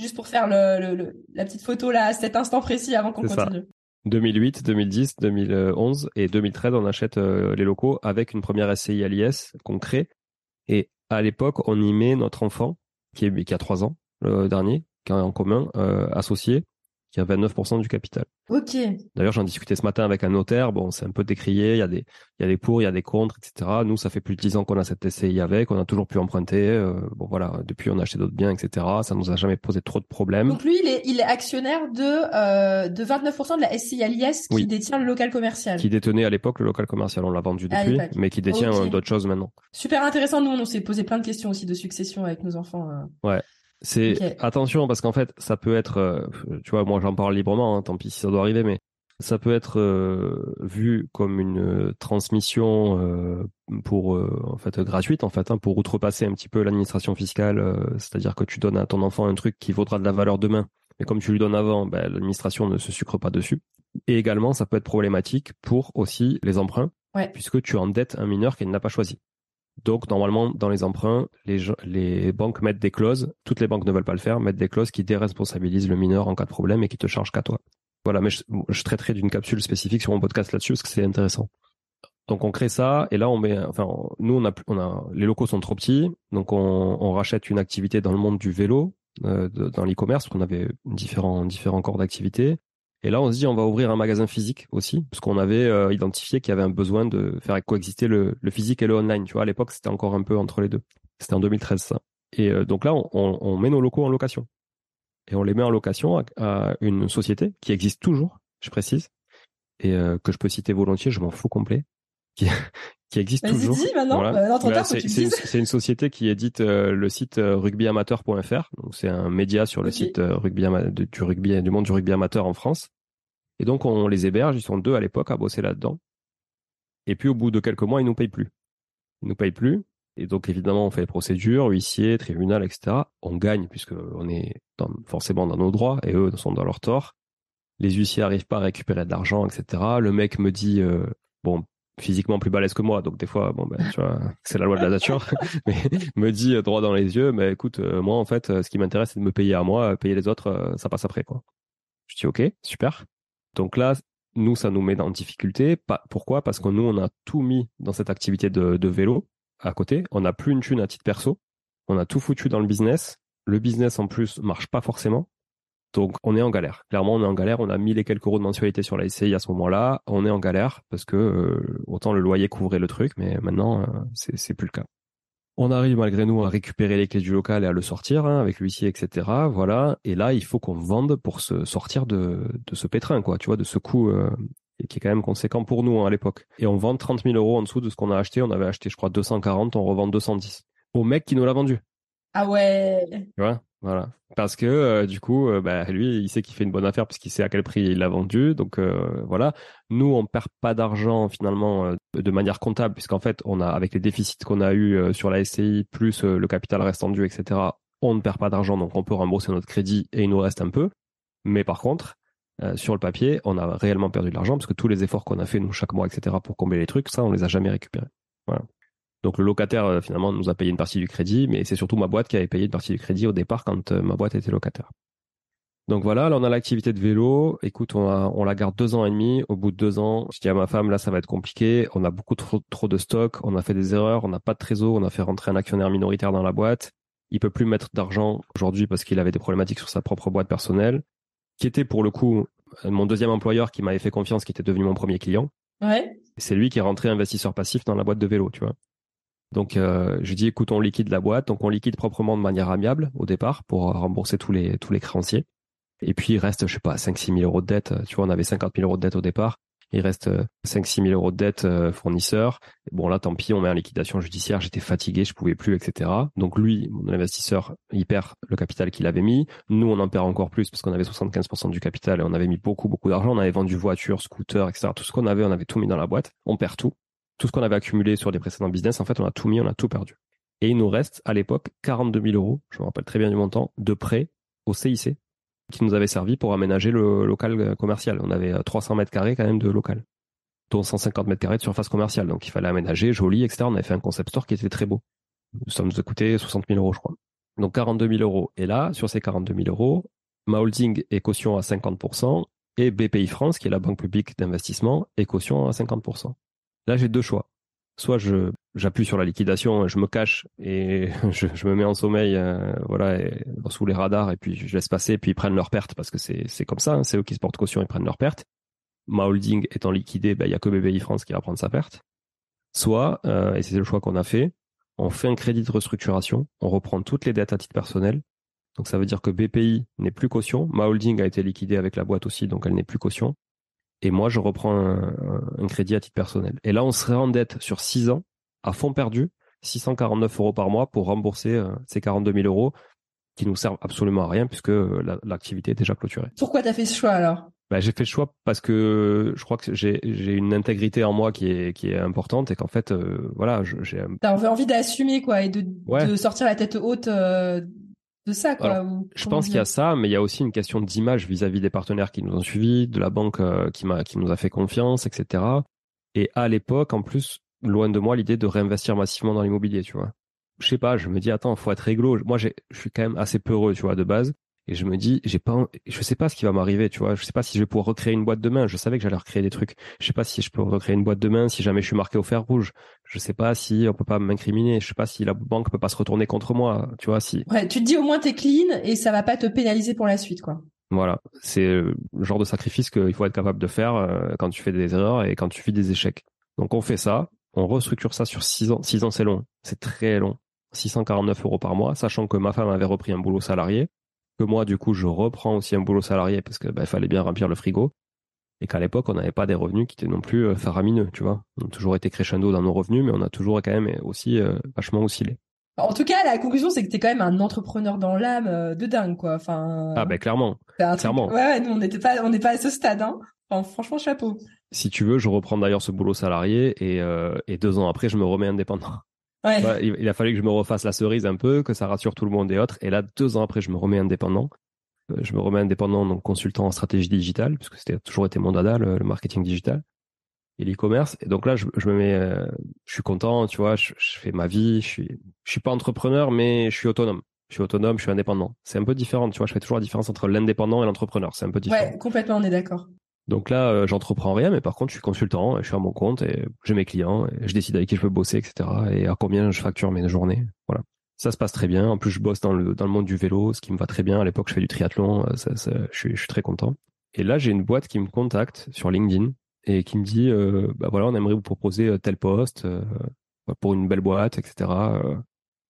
Juste pour faire le, le- le- la petite photo là, à cet instant précis avant qu'on C'est ça. continue. 2008, 2010, 2011 et 2013, on achète les locaux avec une première SCI à l'IS qu'on crée. Et à l'époque, on y met notre enfant, qui, est, qui a 3 ans, le dernier, qui est en commun, associé, qui a 29% du capital. Ok. D'ailleurs, j'en discutais ce matin avec un notaire. Bon, c'est un peu décrié. Il y a des, il y a des pour, il y a des contre, etc. Nous, ça fait plus de 10 ans qu'on a cette SCI avec. On a toujours pu emprunter. euh, bon, voilà. Depuis, on a acheté d'autres biens, etc. Ça nous a jamais posé trop de problèmes. Donc lui, il est, il est actionnaire de, euh, de 29% de la SCI à l'IS qui Oui. détient le local commercial. Qui détenait à l'époque le local commercial. On l'a vendu À depuis, mais qui détient euh, d'autres choses maintenant. Super intéressant. Nous, on s'est posé plein de questions aussi de succession avec nos enfants. euh. C'est attention parce qu'en fait, ça peut être, euh, tu vois, moi j'en parle librement, hein, tant pis si ça doit arriver, mais ça peut être euh, vu comme une euh, transmission euh, pour euh, en fait gratuite en fait, hein, pour outrepasser un petit peu l'administration fiscale, c'est-à-dire que tu donnes à ton enfant un truc qui vaudra de la valeur demain, mais comme tu lui donnes avant, ben, l'administration ne se sucre pas dessus. Et également, ça peut être problématique pour aussi les emprunts, Ouais. puisque tu endettes un mineur qu'elle n'a pas choisi. Donc normalement dans les emprunts, les, banques mettent des clauses, toutes les banques ne veulent pas le faire, mettent des clauses qui déresponsabilisent le mineur en cas de problème et qui te chargent qu'à toi. Voilà, mais je, traiterai d'une capsule spécifique sur mon podcast là-dessus parce que c'est intéressant. Donc on crée ça et là on met, enfin nous on a, les locaux sont trop petits, donc on, rachète une activité dans le monde du vélo, euh, dans l'e-commerce, parce qu'on avait différents différents corps d'activité. Et là, on se dit, on va ouvrir un magasin physique aussi, parce qu'on avait euh, identifié qu'il y avait un besoin de faire coexister le, le, physique et le online. Tu vois, à l'époque, c'était encore un peu entre les deux. C'était en 2013, ça. Et euh, donc là, on, on, met nos locaux en location. Et on les met en location à, à une société qui existe toujours, je précise, et euh, que je peux citer volontiers, je m'en fous complet, qui existe toujours. Voilà. bah, c'est une, société qui édite le site rugbyamateur.fr. Donc c'est un média sur le site rugby du rugby du monde du rugby amateur en France. Et donc on les héberge, ils sont deux à l'époque à bosser là-dedans. Et puis au bout de quelques mois, ils nous payent plus. Ils nous payent plus. Et donc évidemment, on fait les procédures, huissier, tribunal, etc. On gagne puisque on est forcément dans nos droits et eux sont dans leur tort. Les huissiers arrivent pas à récupérer de l'argent, etc. Le mec me dit euh, bon physiquement plus balèze que moi, donc des fois, bon, ben, tu vois, c'est la loi de la nature, mais me dit euh, droit dans les yeux, mais écoute, euh, moi, en fait, ce qui m'intéresse, c'est de me payer à moi, payer les autres, ça passe après, quoi. Je dis, ok, super. Donc là, nous, ça nous met en difficulté. Pourquoi? Parce que nous, on a tout mis dans cette activité de, vélo à côté. On n'a plus une thune à titre perso. On a tout foutu dans le business. Le business, en plus, marche pas forcément. Donc, on est en galère. Clairement, on est en galère. On a mis les quelques euros de mensualité sur la SCI à ce moment-là. On est en galère parce que euh, autant le loyer couvrait le truc, mais maintenant, euh, c'est plus le cas. On arrive malgré nous à récupérer les clés du local et à le sortir hein, avec l'huissier, etc. Voilà. Et là, il faut qu'on vende pour se sortir de, de ce pétrin, quoi. Tu vois, de ce coût euh, qui est quand même conséquent pour nous hein, à l'époque. Et on vend 30 000 euros en dessous de ce qu'on a acheté. On avait acheté, je crois, 240. On revend 210 au mec qui nous l'a vendu. Ah ouais. Tu vois? Voilà. Parce que euh, du coup, euh, bah, lui, il sait qu'il fait une bonne affaire puisqu'il sait à quel prix il l'a vendu. Donc euh, voilà. Nous, on perd pas d'argent finalement de manière comptable puisqu'en fait, on a avec les déficits qu'on a eu sur la SCI plus le capital restant dû, etc. On ne perd pas d'argent, donc on peut rembourser notre crédit et il nous reste un peu. Mais par contre, sur le papier, on a réellement perdu de l'argent parce que tous les efforts qu'on a fait nous chaque mois, etc. pour combler les trucs, ça, on les a jamais récupérés. Donc le locataire euh, finalement nous a payé une partie du crédit, mais c'est surtout ma boîte qui avait payé une partie du crédit au départ quand euh, ma boîte était locataire. Donc voilà, là on a l'activité de vélo. Écoute, on, on la garde deux ans et demi. Au bout de deux ans, je dis à ma femme, là ça va être compliqué. On a beaucoup trop, trop de stock. On a fait des erreurs. On n'a pas de trésor. On a fait rentrer un actionnaire minoritaire dans la boîte. Il peut plus mettre d'argent aujourd'hui parce qu'il avait des problématiques sur sa propre boîte personnelle, qui était pour le coup mon deuxième employeur qui m'avait fait confiance, qui était devenu mon premier client. Ouais. C'est lui qui est rentré investisseur passif dans la boîte de vélo, tu vois. Donc euh, je dis écoute on liquide la boîte, donc on liquide proprement de manière amiable au départ pour rembourser tous les tous les créanciers. Et puis il reste je sais pas 5 6 000 euros de dette. Tu vois on avait 50 000 euros de dette au départ. Il reste 5 6 000 euros de dette euh, fournisseur. Bon là tant pis on met en liquidation judiciaire. J'étais fatigué, je pouvais plus etc. Donc lui mon investisseur il perd le capital qu'il avait mis. Nous on en perd encore plus parce qu'on avait 75% du capital et on avait mis beaucoup beaucoup d'argent. On avait vendu voitures, scooters etc. Tout ce qu'on avait on avait tout mis dans la boîte. On perd tout tout ce qu'on avait accumulé sur les précédents business, en fait, on a tout mis, on a tout perdu. Et il nous reste à l'époque 42 000 euros, je me rappelle très bien du montant, de prêt au CIC qui nous avait servi pour aménager le local commercial. On avait 300 mètres carrés quand même de local, dont 150 mètres carrés de surface commerciale. Donc il fallait aménager, joli, etc. On avait fait un concept store qui était très beau. Ça nous a coûté 60 000 euros, je crois. Donc 42 000 euros. Et là, sur ces 42 000 euros, ma holding est caution à 50% et BPI France, qui est la banque publique d'investissement, est caution à 50%. Là, j'ai deux choix. Soit j'appuie sur la liquidation, je me cache et je, me mets en sommeil, euh, voilà, sous les radars et puis je laisse passer, puis ils prennent leur perte parce que c'est comme ça, hein, c'est eux qui se portent caution, ils prennent leur perte. Ma holding étant liquidée, ben, il y a que BBI France qui va prendre sa perte. Soit, euh, et c'est le choix qu'on a fait, on fait un crédit de restructuration, on reprend toutes les dettes à titre personnel. Donc ça veut dire que BPI n'est plus caution, ma holding a été liquidée avec la boîte aussi, donc elle n'est plus caution et moi je reprends un, crédit à titre personnel. Et là, on serait en dette sur 6 ans, à fond perdu, 649 euros par mois pour rembourser euh, ces 42 000 euros qui nous servent absolument à rien puisque euh, l'activité est déjà clôturée. Pourquoi tu as fait ce choix alors? Bah, j'ai fait le choix parce que je crois que j'ai une intégrité en moi qui est qui est importante et qu'en fait euh, voilà j'ai t'as envie d'assumer quoi et de, de sortir la tête haute de ça, quoi. je pense qu'il y a ça, mais il y a aussi une question d'image vis-à-vis des partenaires qui nous ont suivis, de la banque euh, qui m'a, qui nous a fait confiance, etc. Et à l'époque, en plus, loin de moi l'idée de réinvestir massivement dans l'immobilier, tu vois. Je sais pas, je me dis attends, faut être réglo. Moi, je suis quand même assez peureux, tu vois, de base. Et je me dis, j'ai pas, je sais pas ce qui va m'arriver, tu vois. Je sais pas si je vais pouvoir recréer une boîte demain. Je savais que j'allais recréer des trucs. Je sais pas si je peux recréer une boîte demain si jamais je suis marqué au fer rouge. Je sais pas si on peut pas m'incriminer. Je sais pas si la banque peut pas se retourner contre moi, tu vois. Si. Ouais, tu te dis au moins t'es clean et ça va pas te pénaliser pour la suite, quoi. Voilà, c'est le genre de sacrifice qu'il faut être capable de faire euh, quand tu fais des erreurs et quand tu fais des échecs. Donc on fait ça, on restructure ça sur 6 ans. 6 ans c'est long, c'est très long. 649 euros par mois, sachant que ma femme avait repris un boulot salarié, que moi du coup je reprends aussi un boulot salarié parce que bah, fallait bien remplir le frigo et qu'à l'époque on n'avait pas des revenus qui étaient non plus euh, faramineux, tu vois. On a toujours été crescendo dans nos revenus, mais on a toujours quand même aussi euh, vachement oscillé. En tout cas, la conclusion, c'est que t'es quand même un entrepreneur dans l'âme euh, de dingue, quoi. Enfin. Ah ben clairement. clairement. Ouais, ouais, nous on n'était pas, on n'est pas à ce stade, hein. Enfin, franchement, chapeau. Si tu veux, je reprends d'ailleurs ce boulot salarié et, et deux ans après, je me remets indépendant. Ouais. il, a fallu que je me refasse la cerise un peu, que ça rassure tout le monde et autres. Et là, deux ans après, je me remets indépendant. Euh, je me remets indépendant, donc consultant en stratégie digitale, puisque c'était toujours été mon dada, le, marketing digital et l'e-commerce. Et donc là, je, me mets, euh, je suis content, tu vois, je, fais ma vie, je suis, je suis pas entrepreneur, mais je suis autonome. Je suis autonome, je suis indépendant. C'est un peu différent, tu vois, je fais toujours la différence entre l'indépendant et l'entrepreneur. C'est un peu différent. Ouais, complètement, on est d'accord. Donc là, euh, j'entreprends rien, mais par contre, je suis consultant, je suis à mon compte et j'ai mes clients, et je décide avec qui je peux bosser, etc. Et à combien je facture mes journées. Voilà ça se passe très bien. En plus, je bosse dans le, dans le monde du vélo, ce qui me va très bien. À l'époque, je fais du triathlon, euh, ça, ça, je, suis, je suis très content. Et là, j'ai une boîte qui me contacte sur LinkedIn et qui me dit, euh, bah voilà, on aimerait vous proposer tel poste pour une belle boîte, etc.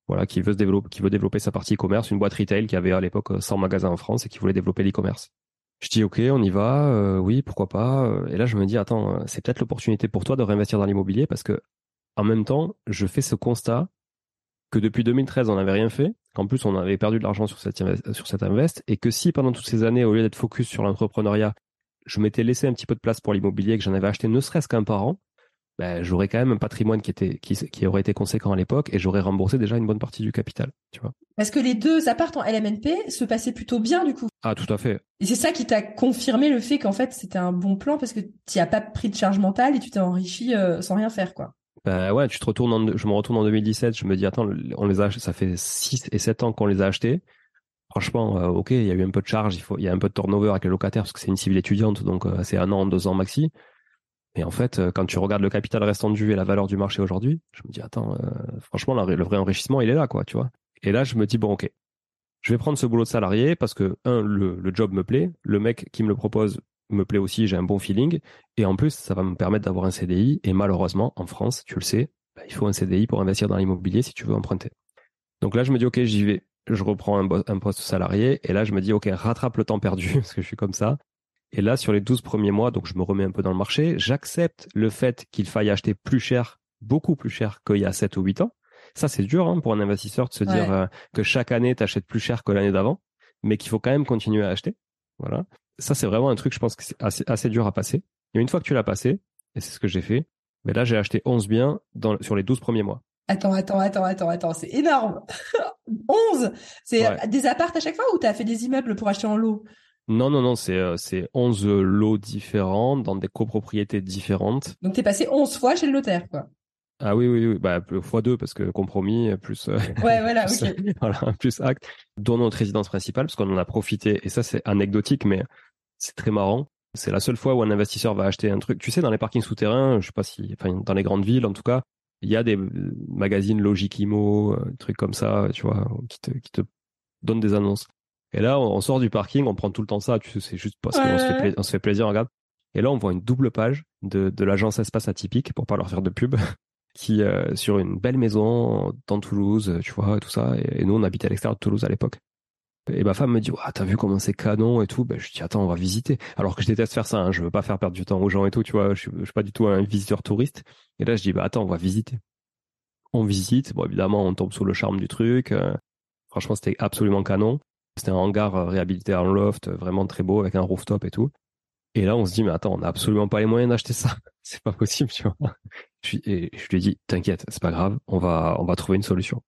Voilà, qui veut se développer, qui veut développer sa partie e-commerce, une boîte retail qui avait à l'époque 100 magasins en France et qui voulait développer l'e-commerce. Je dis ok, on y va, oui, pourquoi pas. Et là, je me dis attends, c'est peut-être l'opportunité pour toi de réinvestir dans l'immobilier parce que en même temps, je fais ce constat que depuis 2013 on n'avait rien fait, qu'en plus on avait perdu de l'argent sur sur cette invest et que si pendant toutes ces années au lieu d'être focus sur l'entrepreneuriat, je m'étais laissé un petit peu de place pour l'immobilier que j'en avais acheté ne serait-ce qu'un par an, ben, j'aurais quand même un patrimoine qui était qui, qui aurait été conséquent à l'époque et j'aurais remboursé déjà une bonne partie du capital, tu vois. Parce que les deux apparts en LMNP se passaient plutôt bien du coup. Ah tout à fait. Et c'est ça qui t'a confirmé le fait qu'en fait c'était un bon plan parce que tu as pas pris de charge mentale et tu t'es enrichi euh, sans rien faire quoi. Ben ouais, tu te retournes en, je me retourne en 2017, je me dis attends, on les a ça fait 6 et 7 ans qu'on les a achetés. Franchement, euh, OK, il y a eu un peu de charge, il faut il y a un peu de turnover avec les locataires parce que c'est une civile étudiante donc euh, c'est un an, deux ans maxi. Et en fait, euh, quand tu regardes le capital restant dû et la valeur du marché aujourd'hui, je me dis attends, franchement le vrai enrichissement, il est là quoi, tu vois. Et là, je me dis bon OK. Je vais prendre ce boulot de salarié parce que un le, le job me plaît, le mec qui me le propose me plaît aussi, j'ai un bon feeling. Et en plus, ça va me permettre d'avoir un CDI. Et malheureusement, en France, tu le sais, bah, il faut un CDI pour investir dans l'immobilier si tu veux emprunter. Donc là, je me dis, OK, j'y vais. Je reprends un, poste salarié. Et là, je me dis, OK, rattrape le temps perdu, parce que je suis comme ça. Et là, sur les 12 premiers mois, donc je me remets un peu dans le marché, j'accepte le fait qu'il faille acheter plus cher, beaucoup plus cher qu'il y a 7 ou 8 ans. Ça, c'est dur hein, pour un investisseur de se dire euh, que chaque année, tu achètes plus cher que l'année d'avant, mais qu'il faut quand même continuer à acheter. Voilà ça, c'est vraiment un truc, je pense que c'est assez, assez dur à passer. Et une fois que tu l'as passé, et c'est ce que j'ai fait, mais là, j'ai acheté 11 biens dans, sur les 12 premiers mois. Attends, attends, attends, attends, attends, c'est énorme. 11 C'est des appartes à chaque fois ou tu as fait des immeubles pour acheter en lot? Non, non, non, c'est euh, c'est 11 lots différents dans des copropriétés différentes. Donc t'es passé 11 fois chez le notaire, quoi. Ah oui, oui, oui, bah fois deux parce que compromis plus. Euh, ouais, voilà, plus, voilà, plus acte. Dans notre résidence principale parce qu'on en a profité et ça c'est anecdotique, mais c'est très marrant. C'est la seule fois où un investisseur va acheter un truc. Tu sais, dans les parkings souterrains, je sais pas si, enfin, dans les grandes villes, en tout cas, il y a des magazines Logic Imo, euh, trucs comme ça, tu vois, qui te, qui te donnent des annonces. Et là, on sort du parking, on prend tout le temps ça, tu sais, c'est juste parce qu'on se fait, on se fait plaisir, regarde. Et là, on voit une double page de, de l'agence Espace Atypique, pour pas leur faire de pub, qui, euh, sur une belle maison dans Toulouse, tu vois, tout ça. Et, et nous, on habitait à l'extérieur de Toulouse à l'époque. Et ma femme me dit, ah, t'as vu comment c'est canon et tout. Ben, je dis, attends, on va visiter. Alors que je déteste faire ça, hein. je veux pas faire perdre du temps aux gens et tout, tu vois. Je suis, je suis pas du tout un visiteur touriste. Et là, je dis, bah, attends, on va visiter. On visite. Bon, évidemment, on tombe sous le charme du truc. Euh, franchement, c'était absolument canon. C'était un hangar euh, réhabilité en loft, vraiment très beau, avec un rooftop et tout. Et là, on se dit, mais attends, on n'a absolument pas les moyens d'acheter ça. c'est pas possible, tu vois. Et je lui ai dit, t'inquiète, c'est pas grave, on va, on va trouver une solution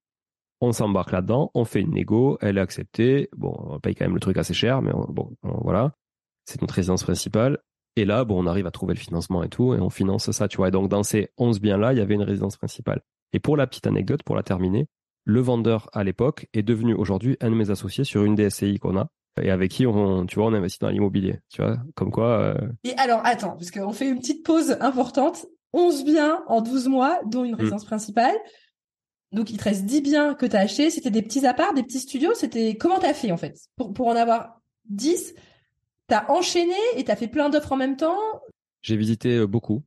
on s'embarque là-dedans, on fait une négo, elle est acceptée. Bon, on paye quand même le truc assez cher, mais bon, voilà. C'est notre résidence principale. Et là, bon, on arrive à trouver le financement et tout, et on finance ça, tu vois. Et donc, dans ces 11 biens-là, il y avait une résidence principale. Et pour la petite anecdote, pour la terminer, le vendeur à l'époque est devenu aujourd'hui un de mes associés sur une DSCI qu'on a et avec qui on, tu vois, on investit dans l'immobilier, tu vois, comme quoi. Euh, et alors, attends, parce qu'on fait une petite pause importante. 11 biens en 12 mois, dont une mmh. résidence principale. Donc il te reste 10 biens que tu as achetés, c'était des petits apparts, des petits studios, c'était comment tu as fait en fait? Pour, pour en avoir 10 t'as enchaîné et t'as fait plein d'offres en même temps? J'ai visité euh, beaucoup.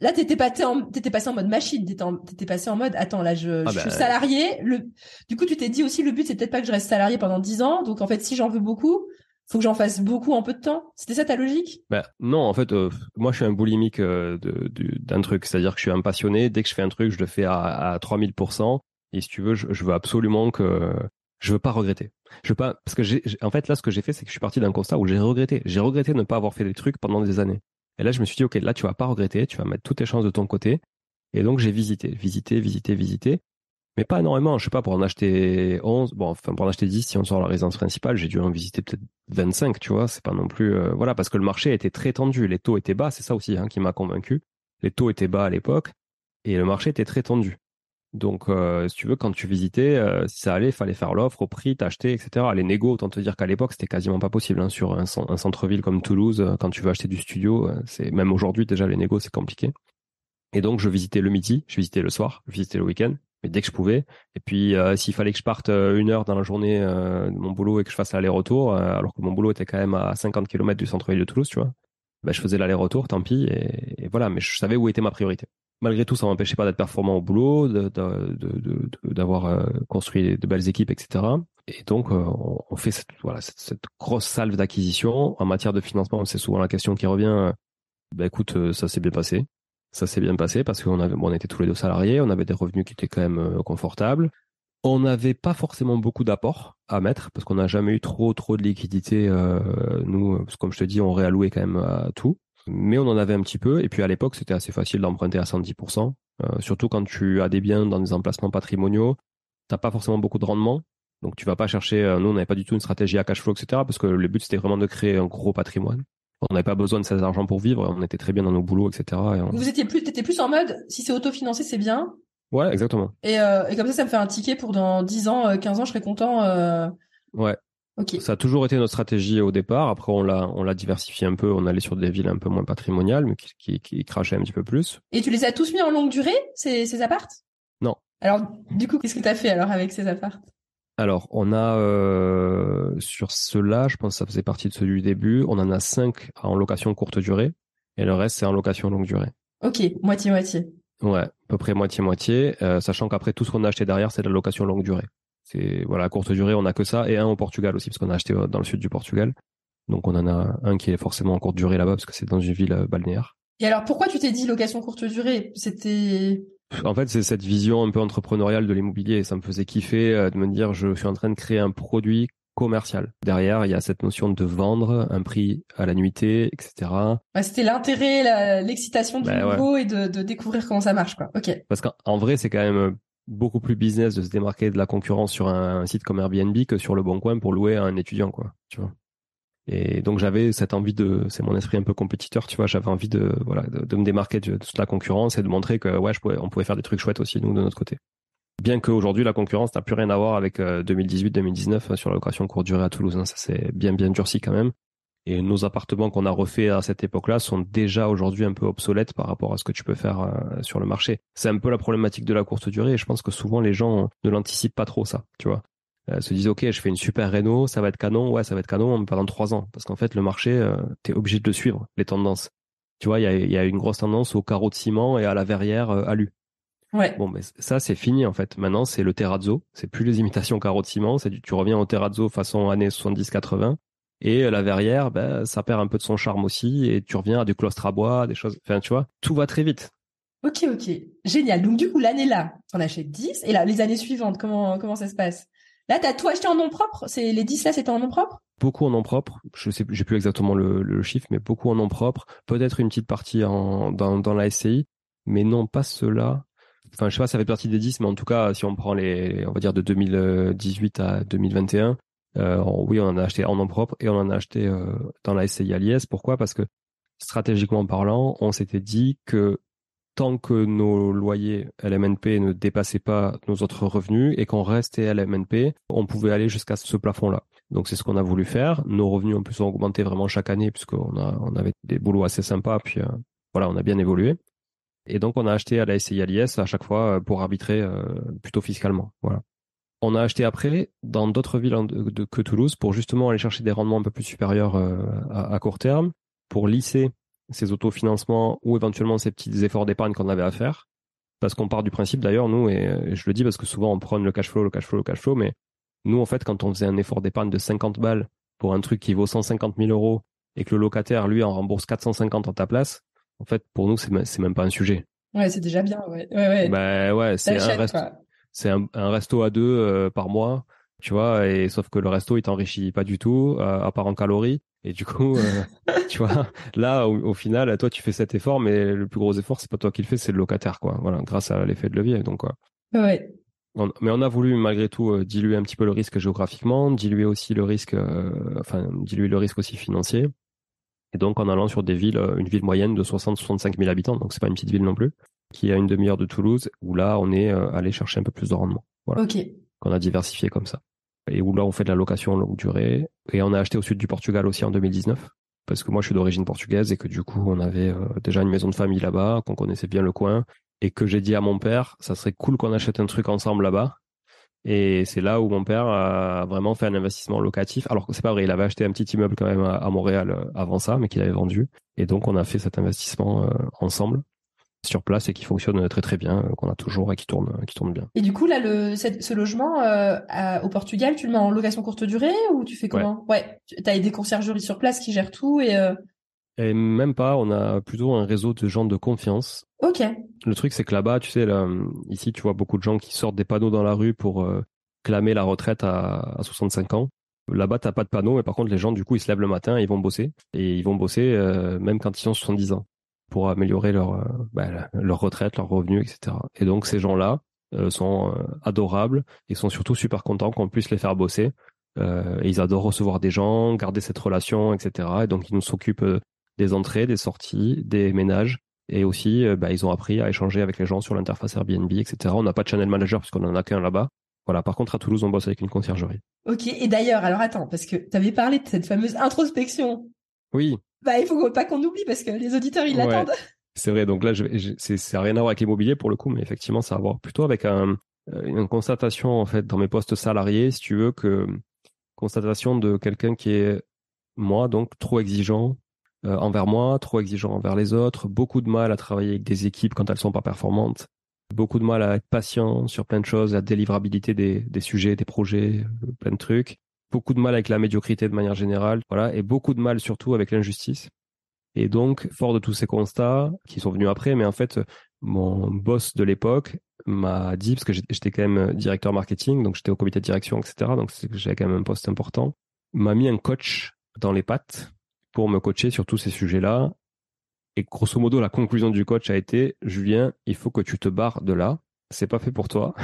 Là, t'étais pas t'étais passé en mode machine, t'étais passé en mode attends là je, Ah je bah, suis salarié. Le du coup tu t'es dit aussi le but c'est peut-être pas que je reste salarié pendant 10 ans. Donc en fait si j'en veux beaucoup, faut que j'en fasse beaucoup en peu de temps. C'était ça ta logique? Ben, non, en fait, euh, moi, je suis un boulimique euh, de- d'un truc. C'est-à-dire que je suis un passionné. Dès que je fais un truc, je le fais à, à 3000%. Et si tu veux, je, je veux absolument que... Je veux pas regretter. Je veux pas... Parce que j'ai, j'ai- en fait, là, ce que j'ai fait, c'est que je suis parti d'un constat où j'ai regretté. J'ai regretté de ne pas avoir fait des trucs pendant des années. Et là, je me suis dit, OK, là, tu vas pas regretter. Tu vas mettre toutes tes chances de ton côté. Et donc, j'ai visité, visité, visité, visité. Mais pas énormément. Je sais pas, pour en acheter 11, bon, enfin, pour en acheter 10, si on sort la résidence principale, j'ai dû en visiter peut-être 25, tu vois. C'est pas non plus, euh, voilà, parce que le marché était très tendu. Les taux étaient bas. C'est ça aussi, hein, qui m'a convaincu. Les taux étaient bas à l'époque et le marché était très tendu. Donc, euh, si tu veux, quand tu visitais, euh, si ça allait, fallait faire l'offre au prix, t'acheter, etc. Les négos, autant te dire qu'à l'époque, c'était quasiment pas possible. hein, sur un, cen- un centre-ville comme Toulouse, euh, quand tu veux acheter du studio, c'est même aujourd'hui déjà les négos, c'est compliqué. Et donc, je visitais le midi, je visitais le soir, je visitais le week-end, mais dès que je pouvais. Et puis, s'il fallait que je parte une heure dans la journée de mon boulot et que je fasse l'aller-retour, alors que mon boulot était quand même à 50 km du centre-ville de Toulouse, tu vois, ben, je faisais l'aller-retour, tant pis, et voilà. Mais je savais où était ma priorité malgré tout, ça m'empêchait pas d'être performant au boulot, d'avoir euh, construit de belles équipes, etc. Et donc, euh, on, fait cette, voilà, cette, grosse salve d'acquisition. En matière de financement, c'est souvent la question qui revient. Ben écoute, ça s'est bien passé. Ça s'est bien passé parce qu'on avait, on était tous les deux salariés, on avait des revenus qui étaient quand même confortables. On n'avait pas forcément beaucoup d'apports à mettre parce qu'on n'a jamais eu trop trop de liquidité. euh, nous, parce que comme je te dis, on réallouait quand même à tout mais on en avait un petit peu. Et puis à l'époque, c'était assez facile d'emprunter à 110%, euh, surtout quand tu as des biens dans des emplacements patrimoniaux. T'as pas forcément beaucoup de rendement, donc tu vas pas chercher. euh, nous, on n'avait pas du tout une stratégie à cash flow, etc. Parce que le but c'était vraiment de créer un gros patrimoine. On n'avait pas besoin de cet argent pour vivre. On était très bien dans nos boulots, etc. Et on- Vous étiez plus t'étais plus en mode si c'est autofinancé c'est bien. Ouais, exactement. Et, euh, et comme ça ça me fait un ticket pour dans 10 ans, euh, 15 ans je serais content. Ouais. Ça a toujours été notre stratégie au départ. Après, on l'a, on l'a diversifié un peu. On allait sur des villes un peu moins patrimoniales, mais qui, qui, qui crachaient un petit peu plus. Et tu les as tous mis en longue durée ces ces apparts Non. Alors du coup qu'est-ce que t'as fait alors avec ces apparts Alors, on a euh, sur ceux-là, je pense que ça faisait partie de ceux du début, on en a cinq en location courte durée et le reste c'est en location longue durée. Ok moitié moitié. Ouais, à peu près moitié-moitié, euh, sachant qu'après tout ce qu'on a acheté derrière c'est de la location longue durée. C'est voilà, courte durée, on a que ça et un au Portugal aussi parce qu'on a acheté euh, dans le sud du Portugal. Donc on en a un qui est forcément en courte durée là-bas parce que c'est dans une ville euh, balnéaire. Et alors pourquoi tu t'es dit location courte durée? C'était En fait, c'est cette vision un peu entrepreneuriale de l'immobilier. Ça me faisait kiffer euh, de me dire, je suis en train de créer un produit commercial. Derrière, il y a cette notion de vendre un prix à la nuitée, etc. bah, c'était l'intérêt, l'excitation du Bah, ouais. nouveau et de, de découvrir comment ça marche quoi. Ok. Parce qu'en en vrai, c'est quand même beaucoup plus business de se démarquer de la concurrence sur un, site comme Airbnb que sur le Bon Coin pour louer à un étudiant, quoi. Tu vois. Et donc j'avais cette envie de, c'est mon esprit un peu compétiteur, tu vois. J'avais envie de, me démarquer de, toute la concurrence et de montrer que ouais, on pouvait faire des trucs chouettes aussi nous de notre côté. Bien qu'aujourd'hui la concurrence n'a plus rien à voir avec euh, 2018-2019 euh, sur la location courte durée à Toulouse. hein. Ça c'est bien bien durci quand même. Et nos appartements qu'on a refaits à cette époque-là sont déjà aujourd'hui un peu obsolètes par rapport à ce que tu peux faire euh, sur le marché. C'est un peu la problématique de la courte durée et je pense que souvent les gens ne l'anticipent pas trop ça, tu vois. Euh, se disent ok, je fais une super réno, ça va être canon, ouais, ça va être canon mais pendant trois ans parce qu'en fait le marché, euh, t'es obligé de le suivre, les tendances. Tu vois, il y a, y a une grosse tendance au carreau de ciment et à la verrière euh, alu. Ouais. Bon, mais ça, c'est fini, en fait. Maintenant, c'est le terrazzo. C'est plus les imitations carreaux de ciment. C'est du, tu reviens au terrazzo façon années 70-80. Et la verrière, ben, ça perd un peu de son charme aussi. Et tu reviens à du claustre à bois, des choses. Enfin, tu vois, tout va très vite. Ok, ok. Génial. Donc, du coup, l'année là, t'en achètes 10. Et là, les années suivantes, comment, comment ça se passe? Là, t'as tout acheté en nom propre? C'est, les 10 là, c'était en nom propre? Beaucoup en nom propre. Je sais, j'ai plus exactement le, le chiffre, mais beaucoup en nom propre. Peut-être une petite partie en, dans, dans la SCI. Mais non, pas cela. Enfin, je sais pas, ça fait partie des 10, mais en tout cas, si on prend les, on va dire de 2018 à 2021, euh, oui, on en a acheté en nom propre et on en a acheté euh, dans la SCI. Pourquoi? Parce que stratégiquement parlant, on s'était dit que tant que nos loyers LMNP ne dépassaient pas nos autres revenus et qu'on restait LMNP, on pouvait aller jusqu'à ce plafond-là. Donc c'est ce qu'on a voulu faire. Nos revenus en plus ont augmenté vraiment chaque année puisqu'on on avait des boulots assez sympas. Puis euh, voilà, on a bien évolué. Et donc on a acheté à la SCI à à chaque fois pour arbitrer plutôt fiscalement. Voilà. On a acheté après dans d'autres villes que Toulouse pour justement aller chercher des rendements un peu plus supérieurs euh, à, court terme, pour lisser ces autofinancements ou éventuellement ces petits efforts d'épargne qu'on avait à faire. Parce qu'on part du principe d'ailleurs, nous, et je le dis parce que souvent on prône le cash flow, le cash flow, le cash flow, mais nous, en fait, quand on faisait un effort d'épargne de 50 balles pour un truc qui vaut 150 000 euros et que le locataire, lui, en rembourse 450 en ta place, en fait, pour nous, c'est même pas un sujet. Ouais, c'est déjà bien, ouais. Ouais, ouais. Bah ouais, c'est un, resto, c'est un, resto à deux euh, par mois, tu vois, et sauf que le resto, il t'enrichit pas du tout, euh, à part en calories. Et du coup, euh, tu vois, là, au, final, toi, tu fais cet effort, mais le plus gros effort, c'est pas toi qui le fais, c'est le locataire, quoi. Voilà, grâce à l'effet de levier, donc quoi. Ouais. mais on a voulu malgré tout diluer un petit peu le risque géographiquement, diluer aussi le risque, enfin diluer le risque aussi financier. Et donc en allant sur des villes, une ville moyenne de 60-65 000 habitants, donc c'est pas une petite ville non plus, qui est à une demi-heure de Toulouse, où là on est allé chercher un peu plus de rendement. Voilà. Ok. Qu'on a diversifié comme ça et où là on fait de la location longue durée. Et on a acheté au sud du Portugal aussi en 2019 parce que moi je suis d'origine portugaise et que du coup on avait euh, déjà une maison de famille là-bas, qu'on connaissait bien le coin et que j'ai dit à mon père ça serait cool qu'on achète un truc ensemble là-bas. Et c'est là où mon père a vraiment fait un investissement locatif. Alors que c'est pas vrai, il avait acheté un petit immeuble quand même à, Montréal euh, avant ça, mais qu'il avait vendu. Et donc on a fait cet investissement euh, ensemble sur place et qui fonctionne très très bien, euh, qu'on a toujours et qui tourne, qui tourne bien. Et du coup, là, le, ce logement euh, au Portugal, tu le mets en location courte durée ou tu fais comment? Ouais, tu as des conciergeries sur place qui gèrent tout et. Euh... Et même pas, on a plutôt un réseau de gens de confiance. Ok. Le truc, c'est que là-bas, tu sais, là, ici, tu vois beaucoup de gens qui sortent des panneaux dans la rue pour euh, clamer la retraite à, à 65 ans. Là-bas, t'as pas de panneau, mais par contre, les gens, du coup, ils se lèvent le matin, ils vont bosser. Et ils vont bosser euh, même quand ils ont 70 ans pour améliorer leur, euh, bah, leur retraite, leurs revenus, etc. Et donc ces gens-là euh, sont euh, adorables et sont surtout super contents qu'on puisse les faire bosser. et ils adorent recevoir des gens, garder cette relation, etc. Et donc ils nous s'occupent des entrées, des sorties, des ménages. Et aussi, bah, ils ont appris à échanger avec les gens sur l'interface Airbnb, etc. On n'a pas de channel manager puisqu'on en a qu'un là-bas. Voilà. Par contre, à Toulouse, on bosse avec une conciergerie. Ok. Et d'ailleurs, alors attends, parce que tu avais parlé de cette fameuse introspection. Oui. Bah, il faut pas qu'on oublie parce que les auditeurs, ils l'attendent. C'est vrai. Donc là, je, c'est rien à voir avec l'immobilier pour le coup, mais effectivement, ça a à voir plutôt avec un, euh, une constatation en fait dans mes postes salariés, si tu veux, que constatation de quelqu'un qui est moi donc trop exigeant euh, envers moi, trop exigeant envers les autres, beaucoup de mal à travailler avec des équipes quand elles sont pas performantes, beaucoup de mal à être patient sur plein de choses, la délivrabilité des, des sujets, des projets, euh, plein de trucs, beaucoup de mal avec la médiocrité de manière générale, voilà, et beaucoup de mal surtout avec l'injustice. Et donc, fort de tous ces constats qui sont venus après, mais en fait, mon boss de l'époque m'a dit, parce que j'étais quand même directeur marketing, donc j'étais au comité de direction, etc., donc j'avais quand même un poste important, m'a mis un coach dans les pattes pour me coacher sur tous ces sujets-là. Et grosso modo, la conclusion du coach a été, Julien, il faut que tu te barres de là. C'est pas fait pour toi.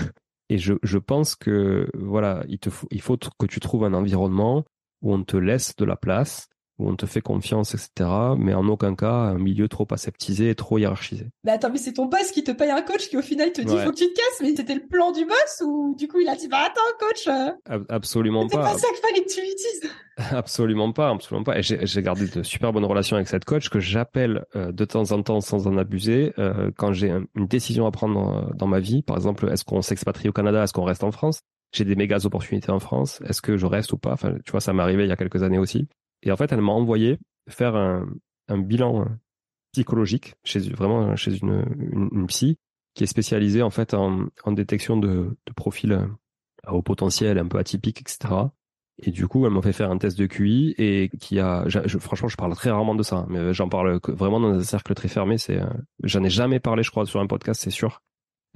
Et je, je pense que voilà, il te faut, il faut que tu trouves un environnement où on te laisse de la place, où on te fait confiance, etc. Mais en aucun cas un milieu trop aseptisé et trop hiérarchisé. Mais attends, mais c'est ton boss qui te paye un coach qui au final te dit faut que tu te casses, mais c'était le plan du boss ou du coup il a dit bah attends coach. Euh, absolument pas. C'est pas ça qu'il fallait que tu lui dises. Absolument pas, absolument pas. Et j'ai gardé de super bonnes relations avec cette coach que j'appelle euh, de temps en temps sans en abuser euh, quand j'ai une décision à prendre dans ma vie. Par exemple, est-ce qu'on s'expatrie au Canada, est-ce qu'on reste en France? J'ai des méga opportunités en France. Est-ce que je reste ou pas? Enfin, tu vois, ça m'est arrivé il y a quelques années aussi. Et en fait, elle m'a envoyé faire un, bilan psychologique chez vraiment chez une, psy qui est spécialisée en fait en, détection de, profils au potentiel un peu atypiques, etc. Et du coup, elle m'a fait faire un test de QI et qui a, franchement, je parle très rarement de ça, mais j'en parle vraiment dans un cercle très fermé. C'est, j'en ai jamais parlé, je crois, sur un podcast, c'est sûr.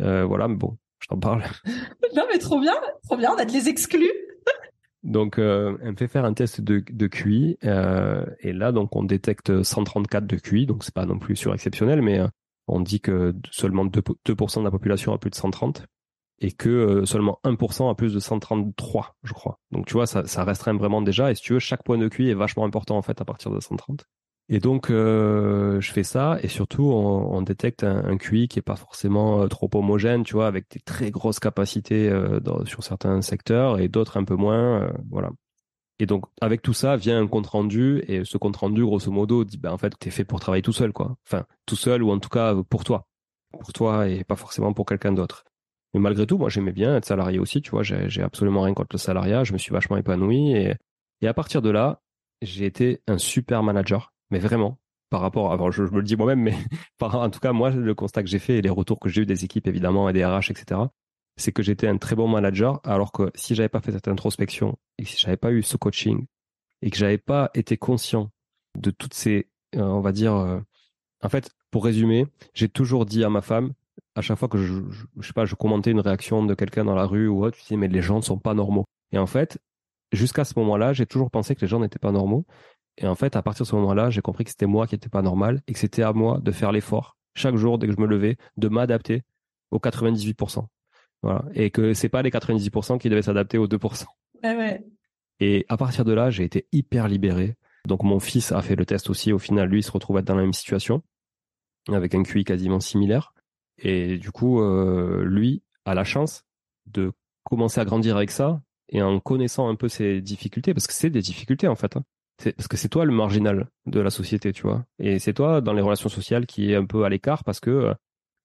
Euh, voilà, mais bon, je t'en parle. non, mais trop bien, trop bien, on a de les exclus. Donc, euh, elle me fait faire un test de, de QI euh, et là, donc, on détecte 134 de QI, donc c'est pas non plus surexceptionnel, mais euh, on dit que seulement 2%, 2 de la population a plus de 130 et que euh, seulement 1% a plus de 133, je crois. Donc tu vois, ça, ça restreint vraiment déjà. Et si tu veux, chaque point de QI est vachement important en fait à partir de 130. Et donc euh, je fais ça et surtout on, on détecte un, un, QI qui est pas forcément euh, trop homogène, tu vois, avec des très grosses capacités dans, sur certains secteurs et d'autres un peu moins, voilà. Et donc avec tout ça vient un compte rendu et ce compte rendu grosso modo dit ben en fait t'es fait pour travailler tout seul quoi, enfin tout seul ou en tout cas pour toi, pour toi et pas forcément pour quelqu'un d'autre. Mais malgré tout, moi, j'aimais bien être salarié aussi, tu vois. J'ai absolument rien contre le salariat. Je me suis vachement épanoui. Et, et à partir de là, j'ai été un super manager. Mais vraiment, par rapport, alors je, me le dis moi-même, mais en tout cas, moi, le constat que j'ai fait et les retours que j'ai eu des équipes, évidemment, et des RH, etc., c'est que j'étais un très bon manager, alors que si j'avais pas fait cette introspection et si j'avais pas eu ce coaching et que j'avais pas été conscient de toutes ces, euh, on va dire, euh, en fait, pour résumer, j'ai toujours dit à ma femme, à chaque fois que je, je, sais pas, je commentais une réaction de quelqu'un dans la rue ou autre, tu dis mais les gens ne sont pas normaux. Et en fait, jusqu'à ce moment-là, j'ai toujours pensé que les gens n'étaient pas normaux. Et en fait, à partir de ce moment-là, j'ai compris que c'était moi qui n'étais pas normal et que c'était à moi de faire l'effort chaque jour dès que je me levais de m'adapter aux 98%. Voilà. Et que c'est pas les 98% qui devaient s'adapter aux 2%. ouais. Et à partir de là, j'ai été hyper libéré. Donc mon fils a fait le test aussi. Au final, lui, il se retrouve dans la même situation avec un QI quasiment similaire. Et du coup, euh, lui a la chance de commencer à grandir avec ça et en connaissant un peu ses difficultés, parce que c'est des difficultés en fait. Hein. Parce que c'est toi le marginal de la société, tu vois. Et c'est toi dans les relations sociales qui est un peu à l'écart parce que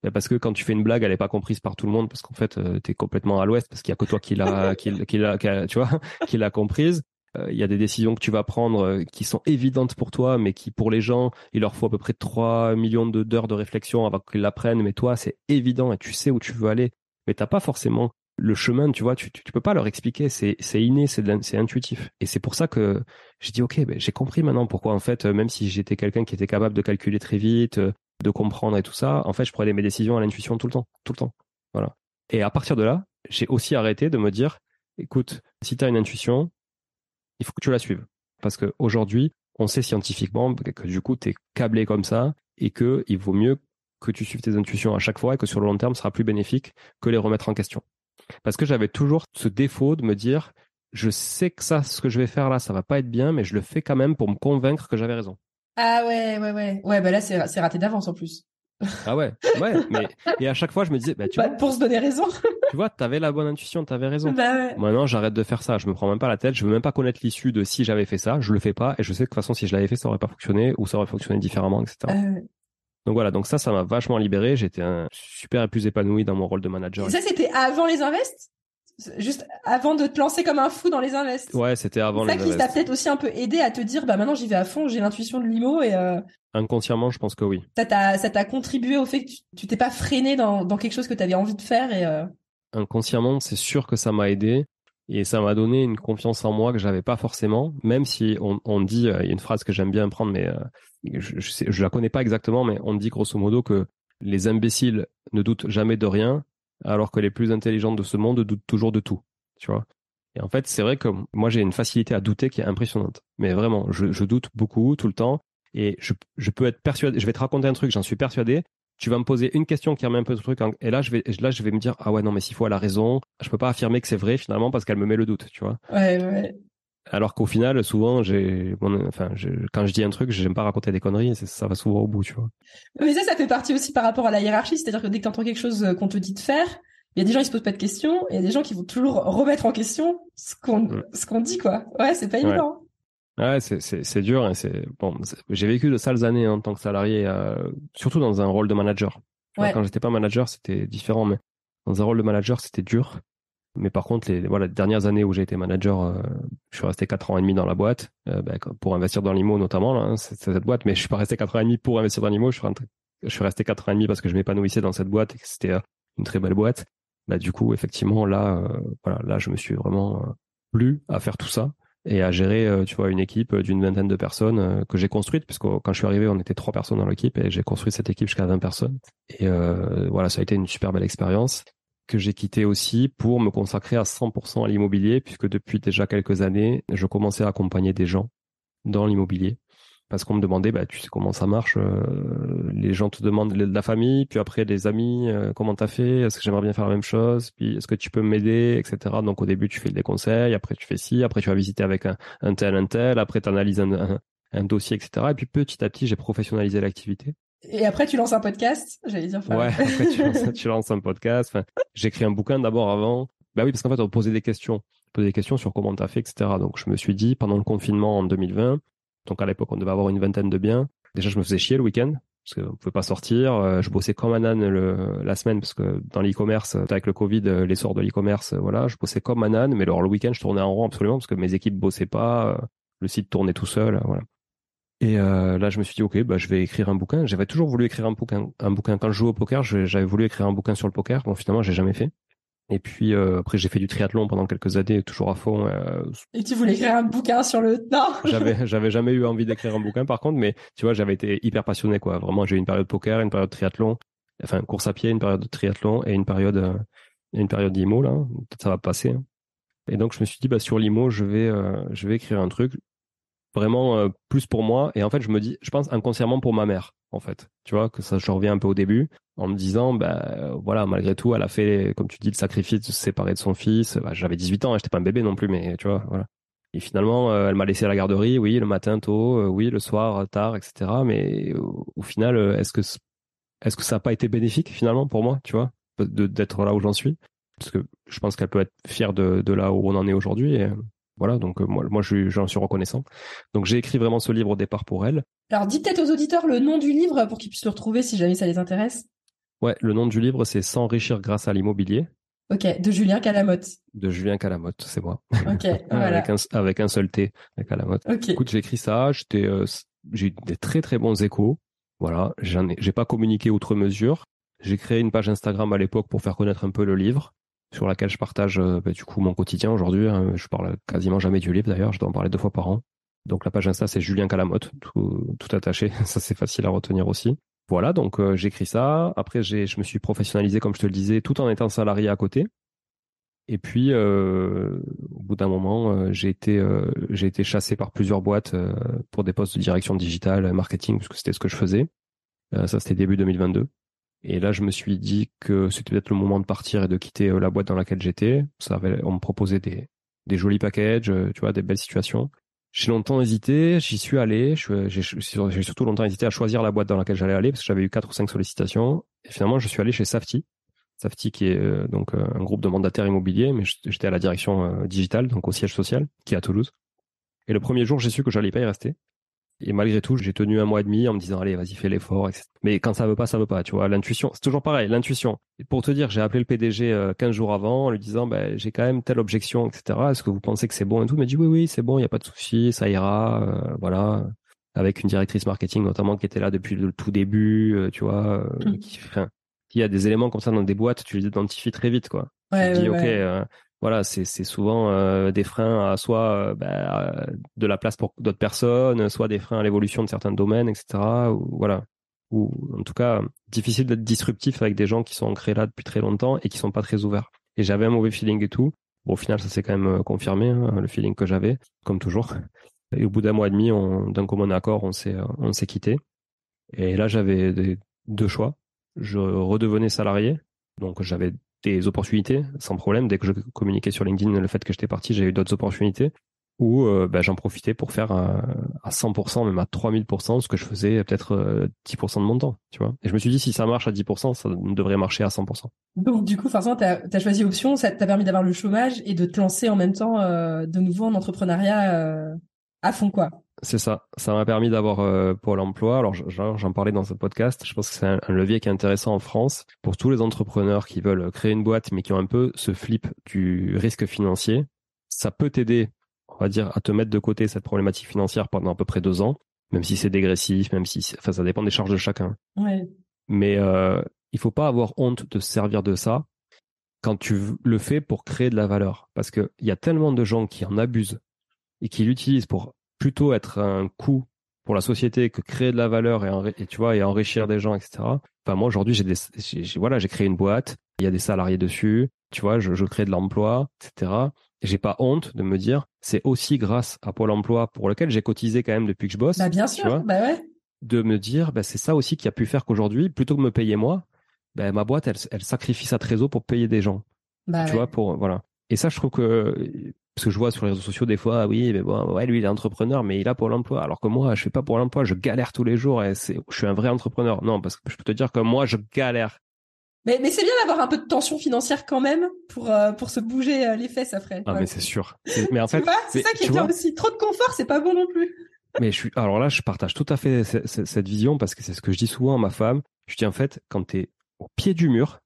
euh, parce que quand tu fais une blague, elle est pas comprise par tout le monde parce qu'en fait, euh, tu es complètement à l'ouest parce qu'il y a que toi qui l'a, qui, qui l'a, tu vois, qui l'a comprise. Euh, il y a des décisions que tu vas prendre qui sont évidentes pour toi, mais qui pour les gens, il leur faut à peu près 3 millions d'heures de réflexion avant qu'ils l'apprennent. Mais toi, c'est évident et tu sais où tu veux aller. Mais t'as pas forcément le chemin, tu vois, tu, tu, peux pas leur expliquer, c'est, inné, c'est, intuitif. Et c'est pour ça que j'ai dit, ok, ben, j'ai compris maintenant pourquoi, en fait, même si j'étais quelqu'un qui était capable de calculer très vite, de comprendre et tout ça, en fait, je prenais mes décisions à l'intuition tout le temps, tout le temps. Voilà. Et à partir de là, j'ai aussi arrêté de me dire, écoute, si tu as une intuition, il faut que tu la suives. Parce qu'aujourd'hui, on sait scientifiquement que du coup, tu es câblé comme ça et que il vaut mieux que tu suives tes intuitions à chaque fois et que sur le long terme, ce sera plus bénéfique que les remettre en question. Parce que j'avais toujours ce défaut de me dire, je sais que ça, ce que je vais faire là, ça va pas être bien, mais je le fais quand même pour me convaincre que j'avais raison. Ah ouais, ouais, ouais. Ouais, bah là, c'est raté d'avance en plus. Ah ouais, ouais, mais et à chaque fois je me disais, bah tu bah, vois, pour se donner raison. tu vois, t'avais la bonne intuition, t'avais raison. Bah ouais. Maintenant, j'arrête de faire ça. Je me prends même pas la tête. Je veux même pas connaître l'issue de si j'avais fait ça. Je le fais pas et je sais que de toute façon, si je l'avais fait, ça aurait pas fonctionné ou ça aurait fonctionné différemment, etc. Euh... Donc voilà, donc ça, ça m'a vachement libéré. J'étais un super et plus épanoui dans mon rôle de manager. Et ça, c'était avant les invests? Juste avant de te lancer comme un fou dans les invests? Ouais, c'était avant les invests. Ça qui t'a peut-être aussi un peu aidé à te dire, bah maintenant j'y vais à fond, j'ai l'intuition de l'IMO et. Euh, Inconsciemment, je pense que oui. Ça t'a, contribué au fait que tu, t'es pas freiné dans, dans quelque chose que tu avais envie de faire et. Euh... Inconsciemment, c'est sûr que ça m'a aidé et ça m'a donné une confiance en moi que j'avais pas forcément. Même si on, on dit, euh, il y a une phrase que j'aime bien prendre, mais je, la connais pas exactement, mais on dit grosso modo que les imbéciles ne doutent jamais de rien alors que les plus intelligentes de ce monde doutent toujours de tout, tu vois. Et en fait, c'est vrai que moi, j'ai une facilité à douter qui est impressionnante. Mais vraiment, je, doute beaucoup, tout le temps. Et je, peux être persuadé, je vais te raconter un truc, j'en suis persuadé. Tu vas me poser une question qui remet un peu ce truc, et là, je vais, là, je vais me dire, ah ouais, non, mais s'il faut, elle a raison. Je peux pas affirmer que c'est vrai, finalement, parce qu'elle me met le doute, tu vois. Ouais, ouais. Alors qu'au final, souvent, j'ai, enfin, quand je dis un truc, j'aime pas raconter des conneries, ça va souvent au bout, tu vois. Mais ça, ça fait partie aussi par rapport à la hiérarchie, c'est-à-dire que dès que tu entends quelque chose euh, qu'on te dit de faire, il y a des gens qui se posent pas de questions, et il y a des gens qui vont toujours remettre en question ce qu'on, mm. ce qu'on dit, quoi. Ouais, c'est pas évident. Ouais, c'est, dur, hein, c'est, bon, j'ai vécu de sales années en tant que salarié, euh, surtout dans un rôle de manager. Ouais. Quand j'étais pas manager, c'était différent, mais dans un rôle de manager, c'était dur. Mais par contre, les, voilà, dernières années où j'ai été manager, euh, je suis resté quatre ans et demi dans la boîte euh, ben, pour investir dans l'IMO notamment. Là, hein, c'est, cette boîte, mais je suis pas resté quatre ans et demi pour investir dans l'IMO. Je suis, resté quatre ans et demi parce que je m'épanouissais dans cette boîte et que c'était euh, une très belle boîte. Bah, du coup, effectivement, là, voilà, là, je me suis vraiment plu à faire tout ça et à gérer, tu vois, une équipe d'une vingtaine de personnes que j'ai construite, puisque quand je suis arrivé, on était trois personnes dans l'équipe et j'ai construit cette équipe jusqu'à 20 personnes. Et voilà, ça a été une super belle expérience que j'ai quitté aussi pour me consacrer à 100% à l'immobilier, puisque depuis déjà quelques années, je commençais à accompagner des gens dans l'immobilier. Parce qu'on me demandait, bah, tu sais comment ça marche, euh, les gens te demandent de la famille, puis après les amis, euh, comment t'as fait, est-ce que j'aimerais bien faire la même chose, puis est-ce que tu peux m'aider, etc. Donc au début tu fais des conseils, après tu fais ci, après tu vas visiter avec un, tel, un tel, après tu analyses un, un, dossier, etc. Et puis petit à petit j'ai professionnalisé l'activité. Et après, tu lances un podcast, j'allais dire. Ouais, après, tu lances, un podcast. J'écris un bouquin d'abord avant. Bah oui, parce qu'en fait, on posait des questions. On posait des questions sur comment tu as fait, etc. Donc, je me suis dit, pendant le confinement en 2020, donc à l'époque, on devait avoir une vingtaine de biens. Déjà, je me faisais chier le week-end. parce que on pouvait pas sortir. Euh, je bossais comme un âne le, la semaine parce que dans l'e-commerce, avec le Covid, euh, l'essor de l'e-commerce, voilà, je bossais comme un âne. Mais alors le week-end, je tournais en rond absolument parce que mes équipes bossaient pas, le site tournait tout seul, voilà. Et euh, là, je me suis dit, ok, bah, je vais écrire un bouquin. J'avais toujours voulu écrire un bouquin. Un bouquin quand je jouais au poker, j'avais voulu écrire un bouquin sur le poker. Bon, finalement, j'ai jamais fait. Et puis euh, après, j'ai fait du triathlon pendant quelques années, toujours à fond. Euh, et tu voulais écrire un bouquin sur le non? J'avais, j'avais jamais eu envie d'écrire un bouquin, par contre, mais tu vois, j'avais été hyper passionné, quoi. Vraiment, j'ai eu une période poker, une période triathlon, enfin course à pied, une période de triathlon et une période, euh, une période d'IMO là. Peut-être ça va passer. Hein. Et donc, je me suis dit, bah sur l'IMO, je vais, je vais écrire un truc vraiment euh, plus pour moi. Et en fait, je me dis, je pense inconsciemment pour ma mère, en fait. Tu vois, que ça, je reviens un peu au début, en me disant, bah voilà, malgré tout, elle a fait, comme tu dis, le sacrifice de se séparer de son fils. Bah, J'avais 18 ans, hein, j'étais pas un bébé non plus, mais tu vois, voilà. Et finalement, euh, elle m'a laissé à la garderie, oui, le matin tôt, euh, oui, le soir tard, etc. Mais au final, est-ce que est-ce que ça n'a pas été bénéfique finalement pour moi, tu vois, d'être là où j'en suis? Parce que je pense qu'elle peut être fière de, de là où on en est aujourd'hui. Voilà, donc euh, moi, moi j'en suis reconnaissant. Donc j'ai écrit vraiment ce livre au départ pour elle. Alors dis peut-être aux auditeurs le nom du livre pour qu'ils puissent le retrouver si jamais ça les intéresse. Ouais, le nom du livre c'est S'enrichir grâce à l'immobilier. Ok, de Julien Calamotte. De Julien Calamotte, c'est moi. Ok, voilà. avec, un, avec un seul T, avec Calamotte. Écoute, j'ai écrit ça, euh, j'ai eu des très très bons échos. Voilà, j'en ai, j'ai pas communiqué outre mesure. J'ai créé une page Instagram à l'époque pour faire connaître un peu le livre sur laquelle je partage euh, bah, du coup mon quotidien aujourd'hui. Hein. Je parle quasiment jamais du livre d'ailleurs, je dois en parler deux fois par an. Donc la page Insta c'est Julien Calamotte, tout, tout attaché, ça c'est facile à retenir aussi. Voilà, donc euh, j'écris ça. Après j'ai, je me suis professionnalisé comme je te le disais, tout en étant salarié à côté. Et puis euh, au bout d'un moment, euh, j'ai été j'ai été chassé par plusieurs boîtes pour des postes de direction digitale, marketing, puisque c'était ce que je faisais. ça c'était début 2022. Et là, je me suis dit que c'était peut-être le moment de partir et de quitter euh, la boîte dans laquelle j'étais. Ça avait, on me proposait des, des jolis packages, euh, tu vois, des belles situations. J'ai longtemps hésité, j'y suis allé. J'ai surtout longtemps hésité à choisir la boîte dans laquelle j'allais aller parce que j'avais eu quatre ou cinq sollicitations. Et finalement, je suis allé chez Safety. Safety qui est euh, donc un groupe de mandataires immobiliers, mais j'étais à la direction digitale, donc au siège social, qui est à Toulouse. Et le premier jour, j'ai su que j'allais pas y rester. Et malgré tout, j'ai tenu un mois et demi en me disant allez, vas-y, fais l'effort. Etc. Mais quand ça veut pas, ça veut pas. Tu vois, l'intuition, c'est toujours pareil, l'intuition. Pour te dire, j'ai appelé le PDG 15 euh, jours avant en lui disant bah, j'ai quand même telle objection, etc. Est-ce que vous pensez que c'est bon et tout? Il m'a dit oui, oui, c'est bon, il y a pas de souci, ça ira. Euh, voilà, avec une directrice marketing notamment qui était là depuis le tout début. Euh, tu vois, mmh. qui, il y a des éléments comme ça dans des boîtes, tu les identifies très vite, quoi. Ouais, tu dis ouais, ok voilà, c'est souvent euh, des freins à soit euh, bah, de la place pour d'autres personnes, soit des freins à l'évolution de certains domaines, etc. Voilà. Ou en tout cas, difficile d'être disruptif avec des gens qui sont ancrés là depuis très longtemps et qui sont pas très ouverts. Et j'avais un mauvais feeling et tout. Bon, au final, ça s'est quand même euh, confirmé, hein, le feeling que j'avais, comme toujours. Et au bout d'un mois et demi, d'un commun accord, on s'est on s'est quitté. Et là, j'avais deux choix. Je redevenais salarié, donc j'avais des opportunités sans problème. Dès que je communiquais sur LinkedIn le fait que j'étais parti, j'ai eu d'autres opportunités où euh, bah, j'en profitais pour faire à, à 100%, même à 3000%, ce que je faisais peut-être 10% euh, de mon temps, tu vois. Et je me suis dit, si ça marche à 10%, ça devrait marcher à 100%. Donc du coup, forcément, tu as, choisi option, ça t'a permis d'avoir le chômage et de te lancer en même temps euh, de nouveau en entrepreneuriat à fond, quoi. C'est ça. Ça m'a permis d'avoir euh, Pôle emploi. Alors j'en parlais dans ce podcast. Je pense que c'est un, levier qui est intéressant en France pour tous les entrepreneurs qui veulent créer une boîte mais qui ont un peu ce flip du risque financier. Ça peut t'aider, on va dire, à te mettre de côté cette problématique financière pendant à peu près deux ans, même si c'est dégressif, même si, enfin, ça dépend des charges de chacun. Ouais. Mais euh, il faut pas avoir honte de se servir de ça quand tu le fais pour créer de la valeur, parce que il y a tellement de gens qui en abusent et qui l'utilisent pour plutôt être un coût pour la société que créer de la valeur et, tu vois et enrichir des gens etc enfin moi aujourd'hui j'ai des voilà j'ai créé une boîte il y a des salariés dessus tu vois je, je crée de l'emploi etc et j'ai pas honte de me dire c'est aussi grâce à Pôle Emploi pour lequel j'ai cotisé quand même depuis que je bosse bah bien sûr bah ouais. de me dire bah c'est ça aussi qui a pu faire qu'aujourd'hui plutôt que de me payer moi bah, ma boîte elle, elle sacrifie sa trésor pour payer des gens bah tu vois pour voilà. Et ça je trouve que parce que je vois sur les réseaux sociaux des fois, oui, mais bon, ouais, lui il est entrepreneur, mais il a pour l'emploi. Alors que moi, je fais pas pour l'emploi, je galère tous les jours et c'est, je suis un vrai entrepreneur. Non, parce que je peux te dire que moi, je galère. Mais, mais c'est bien d'avoir un peu de tension financière quand même pour euh, pour se bouger euh, les fesses après. Ah mais c'est sûr. Mais en fait, c'est ça qui est bien aussi. Trop de confort, c'est pas bon non plus. mais je suis, alors là, je partage tout à fait cette vision parce que c'est ce que je dis souvent à ma femme. Je dis en fait, quand tu es au pied du mur,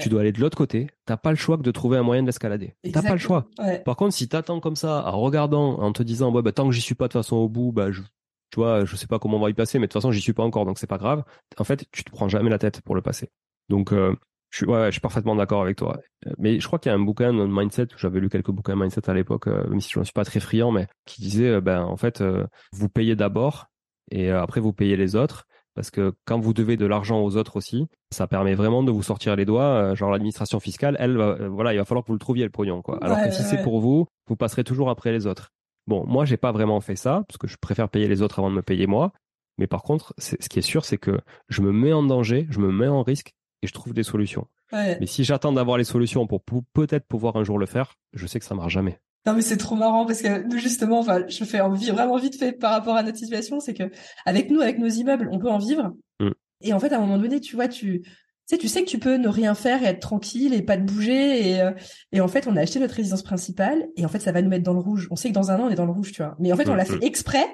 tu dois aller de l'autre côté, t'as pas le choix que de trouver un moyen de l'escalader. T'as pas le choix. Par contre, si t'attends comme ça, en regardant, en te disant, bah, tant que j'y suis pas de façon au bout, bah, je, tu vois, je sais pas comment on va y passer, mais de toute façon, j'y suis pas encore, donc c'est pas grave. En fait, tu te prends jamais la tête pour le passer. Donc, euh, je suis, ouais, je suis parfaitement d'accord avec toi. Mais je crois qu'il y a un bouquin de mindset, j'avais lu quelques bouquins mindset à l'époque, euh, même si je ne suis pas très friand, mais qui disait, euh, ben, en fait, vous payez d'abord et après vous payez les autres parce que quand vous devez de l'argent aux autres aussi, ça permet vraiment de vous sortir les doigts. Euh, genre l'administration fiscale, elle, euh, voilà, il va falloir que vous le trouviez le pognon, quoi. Alors que si c'est pour vous, vous passerez toujours après les autres. Bon, moi, j'ai pas vraiment fait ça parce que je préfère payer les autres avant de me payer moi. Mais par contre, ce qui est sûr, c'est que je me mets en danger, je me mets en risque et je trouve des solutions. Mais si j'attends d'avoir les solutions pour peut-être pouvoir un jour le faire, je sais que ça marche jamais. Non mais c'est trop marrant parce que nous justement, enfin, je fais vraiment vite fait par rapport à notre situation, c'est que avec nous, avec nos immeubles, on peut en vivre. Mm. Et en fait, à un moment donné, tu vois, tu sais, tu sais que tu peux ne rien faire et être tranquille et pas te bouger. Et, euh, et en fait, on a acheté notre résidence principale et en fait, ça va nous mettre dans le rouge. On sait que dans un an, on est dans le rouge, tu vois. Mais en fait, on mm, l'a fait mm. exprès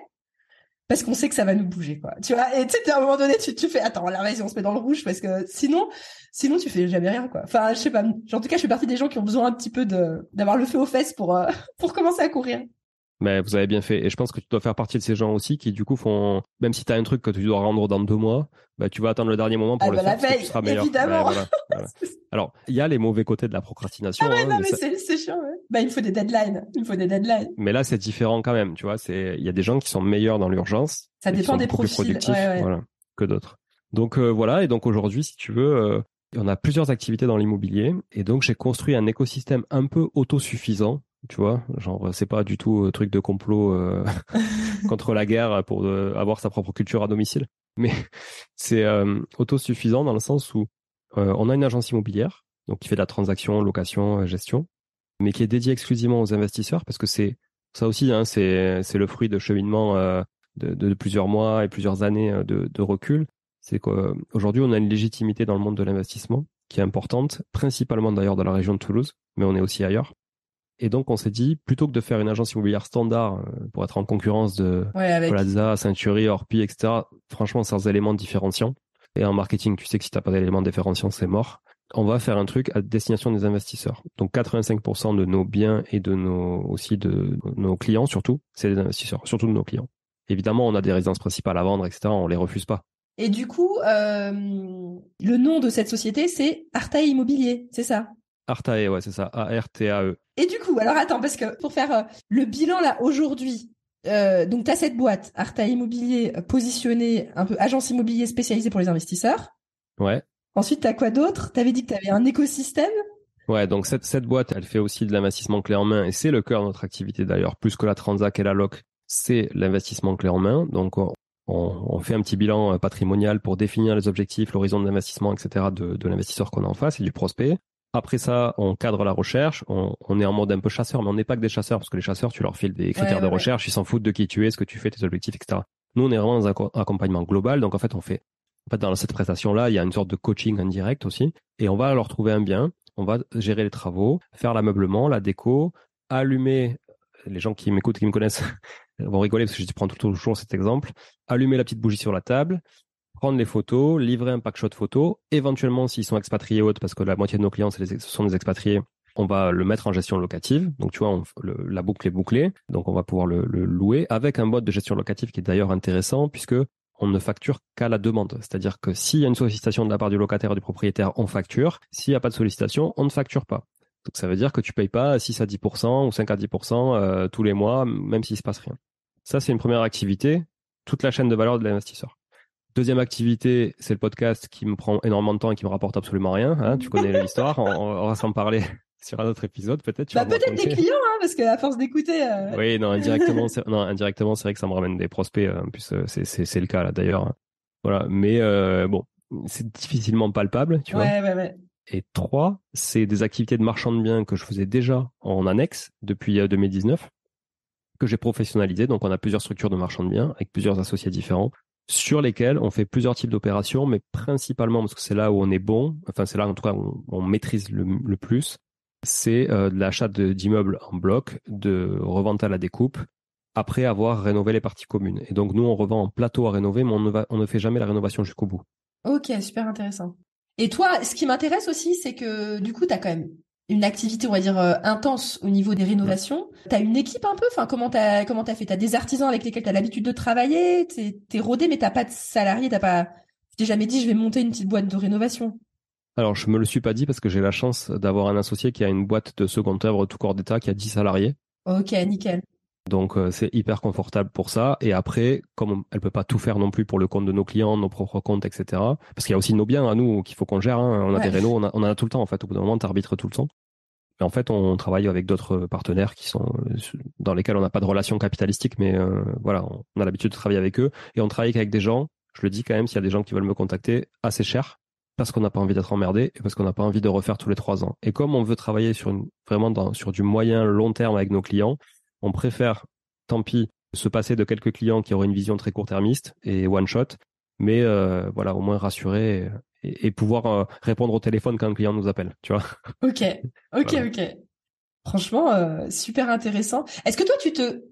parce qu'on sait que ça va nous bouger, quoi. Tu vois, et tu sais, à un moment donné, tu, tu fais, attends, la vas on se met dans le rouge parce que sinon, sinon tu fais jamais rien, quoi. Enfin, je sais pas. En tout cas, je fais partie des gens qui ont besoin un petit peu de d'avoir le feu aux fesses pour euh, pour commencer à courir. Mais vous avez bien fait. Et je pense que tu dois faire partie de ces gens aussi qui, du coup, font, même si tu as un truc que tu dois rendre dans deux mois, bah, tu vas attendre le dernier moment pour ah le bah faire. La veille, parce évidemment. Alors, il y a les mauvais côtés de la procrastination. Ah ouais, hein, non, mais, c'est chiant, ouais. Bah, il faut des deadlines. Il faut des deadlines. Mais là, c'est différent quand même, tu vois. C'est, il y a des gens qui sont meilleurs dans l'urgence. Ça dépend des profils. Plus productifs, Voilà, que d'autres. Donc, euh, voilà. Et donc, aujourd'hui, si tu veux, euh, on a plusieurs activités dans l'immobilier. Et donc, j'ai construit un écosystème un peu autosuffisant tu vois genre c'est pas du tout un euh, truc de complot euh, contre la guerre pour euh, avoir sa propre culture à domicile. Mais c'est autosuffisant dans le sens où on a une agence immobilière donc qui fait de la transaction location gestion mais qui est dédiée exclusivement aux investisseurs parce que c'est ça aussi hein, c'est c'est le fruit de cheminement de, de, plusieurs mois et plusieurs années de, de recul. C'est qu'aujourd'hui on a une légitimité dans le monde de l'investissement qui est importante principalement d'ailleurs dans la région de Toulouse mais on est aussi ailleurs et donc, on s'est dit, plutôt que de faire une agence immobilière standard euh, pour être en concurrence de Plaza, Century, Orpi, etc., franchement, sans éléments différenciants. Et en marketing, tu sais que si t'as pas d'éléments différenciants, c'est mort. On va faire un truc à destination des investisseurs. Donc, 85% de nos biens et de nos, aussi de nos clients, surtout, c'est des investisseurs, surtout de nos clients. Évidemment, on a des résidences principales à vendre, etc., on les refuse pas. Et du coup, euh, le nom de cette société, c'est Artae Immobilier, c'est ça? Artae, ouais, c'est ça. A-R-T-A-E. Et du coup, alors attends, parce que pour faire euh, le bilan là aujourd'hui, euh, donc tu as cette boîte, Artae Immobilier, euh, positionnée un peu agence immobilier spécialisée pour les investisseurs. Ouais. Ensuite, tu as quoi d'autre? Tu avais dit que tu avais un écosystème? Ouais, donc cette, cette boîte, elle fait aussi de l'investissement clé en main et c'est le cœur de notre activité d'ailleurs, plus que la transac et la loc, c'est l'investissement clé en main. Donc on, on, fait un petit bilan patrimonial pour définir les objectifs, l'horizon d'investissement, etc. de, de l'investisseur qu'on a en face et du prospect. Après ça, on cadre la recherche. On, est en mode un peu chasseur, mais on n'est pas que des chasseurs parce que les chasseurs, tu leur files des critères de recherche, ils s'en foutent de qui tu es, ce que tu fais, tes objectifs, etc. Nous, on est vraiment dans un accompagnement global. Donc en fait, on fait, en fait, dans cette prestation-là, il y a une sorte de coaching indirect aussi, et on va leur trouver un bien. On va gérer les travaux, faire l'ameublement, la déco, allumer. Les gens qui m'écoutent, qui me connaissent, vont rigoler parce que je prends toujours cet exemple. Allumer la petite bougie sur la table, prendre les photos, livrer un pack shot photo, éventuellement s'ils sont expatriés autres, parce que la moitié de nos clients sont des expatriés, on va le mettre en gestion locative. Donc tu vois, la boucle est bouclée, donc on va pouvoir le, louer avec un mode de gestion locative qui est d'ailleurs intéressant puisque on ne facture qu'à la demande. C'est-à-dire que s'il y a une sollicitation de la part du locataire ou du propriétaire, on facture. S'il n'y a pas de sollicitation, on ne facture pas. Donc ça veut dire que tu payes pas 6 à 10% ou 5 à 10% euh, tous les mois, même s'il se passe rien. Ça, c'est une première activité, toute la chaîne de valeur de l'investisseur. Deuxième activité, c'est le podcast qui me prend énormément de temps et qui me rapporte absolument rien. Hein. tu connais l'histoire, on, va s'en parler sur un autre épisode peut-être. Bah, peut-être des clients, hein, parce qu'à force d'écouter. Euh, oui, non, indirectement, c'est, non, indirectement, c'est vrai que ça me ramène des prospects. Euh, en plus, euh, c'est, c'est, le cas là d'ailleurs. Hein. Voilà, mais bon, c'est difficilement palpable, tu vois. Ouais, ouais, ouais. Et trois, c'est des activités de marchand de biens que je faisais déjà en annexe depuis 2019 que j'ai professionnalisé. Donc, on a plusieurs structures de marchand de biens avec plusieurs associés différents sur lesquels on fait plusieurs types d'opérations, mais principalement parce que c'est là où on est bon, enfin c'est là en tout cas où on, maîtrise le, plus, c'est euh, de l'achat d'immeubles en bloc, de revente à la découpe, après avoir rénové les parties communes. Et donc nous, on revend en plateau à rénover, mais on ne, on ne fait jamais la rénovation jusqu'au bout. Ok, super intéressant. Et toi, ce qui m'intéresse aussi, c'est que du coup, tu as quand même une activité, on va dire, euh, intense au niveau des rénovations. Tu as une équipe un peu? Enfin, comment tu as, comment as fait? Tu as des artisans avec lesquels tu as l'habitude de travailler? Tu es, rodé, mais tu pas de salariés Tu pas... t'es jamais dit, je vais monter une petite boîte de rénovation alors, je me le suis pas dit parce que j'ai la chance d'avoir un associé qui a une boîte de seconde œuvre tout corps d'état qui a 10 salariés. Ok, nickel. Donc euh, c'est hyper confortable pour ça. Et après, comme elle peut pas tout faire non plus pour le compte de nos clients, nos propres comptes, etc. Parce qu'il y a aussi nos biens à nous qu'il faut qu'on gère. Hein. On a des rénaux, on, a, en a tout le temps en fait. Au bout d'un moment, t'arbitres tout le temps. Et en fait, on travaille avec d'autres partenaires qui sont dans lesquels on n'a pas de relation capitalistique, mais euh, voilà, on a l'habitude de travailler avec eux et on travaille avec des gens. Je le dis quand même, s'il y a des gens qui veulent me contacter, assez cher, parce qu'on n'a pas envie d'être emmerdé et parce qu'on n'a pas envie de refaire tous les trois ans. Et comme on veut travailler sur une, vraiment dans, sur du moyen long terme avec nos clients, on préfère tant pis se passer de quelques clients qui auraient une vision très court-termiste et one shot, mais euh, voilà, au moins rassurer et, pouvoir euh, répondre au téléphone quand un client nous appelle, tu vois. Ok, ok, ok. Franchement, euh, super intéressant. Est-ce que toi, tu te,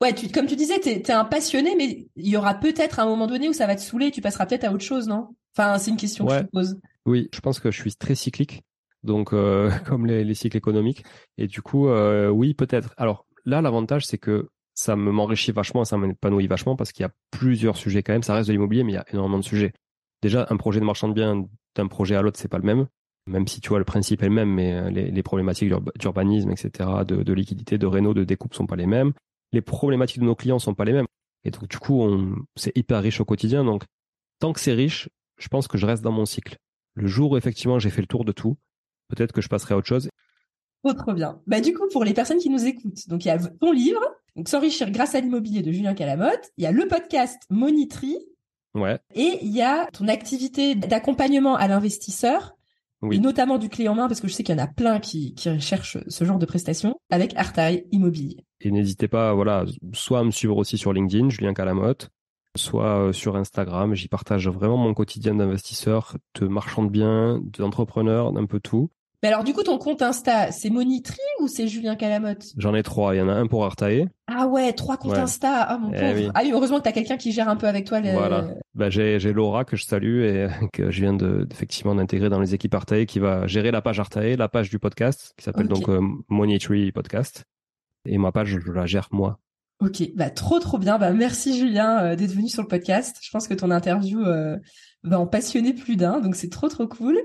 ouais, tu, comme tu disais, t'es es un passionné, mais il y aura peut-être un moment donné où ça va te saouler, tu passeras peut-être à autre chose, non? Enfin, c'est une question que je te pose. Oui, je pense que je suis très cyclique, donc comme les, les, cycles économiques, et du coup, oui, peut-être. Alors là, l'avantage, c'est que ça me m'enrichit vachement, ça m'épanouit vachement parce qu'il y a plusieurs sujets quand même. Ça reste de l'immobilier, mais il y a énormément de sujets. Déjà, un projet de marchand de biens d'un projet à l'autre, c'est pas le même. Même si tu vois le principe est le même, mais euh, les, problématiques d'urbanisme, etc., de, liquidité, de réno, de découpe sont pas les mêmes. Les problématiques de nos clients sont pas les mêmes. Et donc, du coup, c'est hyper riche au quotidien. Donc, tant que c'est riche, je pense que je reste dans mon cycle. Le jour où effectivement j'ai fait le tour de tout, peut-être que je passerai à autre chose. Oh, trop bien. Bah, du coup, pour les personnes qui nous écoutent, donc il y a ton livre, donc S'enrichir grâce à l'immobilier de Julien Calamotte. Il y a le podcast Monitry. Ouais. Et il y a ton activité d'accompagnement à l'investisseur. Et notamment du clé en main, parce que je sais qu'il y en a plein qui, qui recherchent ce genre de prestations avec Artaï Immobilier. Et n'hésitez pas, voilà, soit à me suivre aussi sur LinkedIn, Julien Calamotte, soit euh, sur Instagram. J'y partage vraiment mon quotidien d'investisseur, de marchand de biens, d'entrepreneur, d'un peu tout. Mais alors, du coup, ton compte Insta, c'est Monitry ou c'est Julien Calamotte? J'en ai trois. Il y en a un pour Artae. Ah ouais, trois comptes Insta. Ah mon eh pauvre. Ah oui, heureusement que tu as quelqu'un qui gère un peu avec toi. Les... Voilà. Bah, j'ai, j'ai Laura que je salue et que je viens de, effectivement d'intégrer dans les équipes Artae qui va gérer la page Artae, la page du podcast qui s'appelle donc euh, Podcast. Et ma page, je la gère moi. Ok, bah trop trop bien. Bah merci Julien euh, d'être venu sur le podcast. Je pense que ton interview euh, va en passionner plus d'un, donc c'est trop trop cool.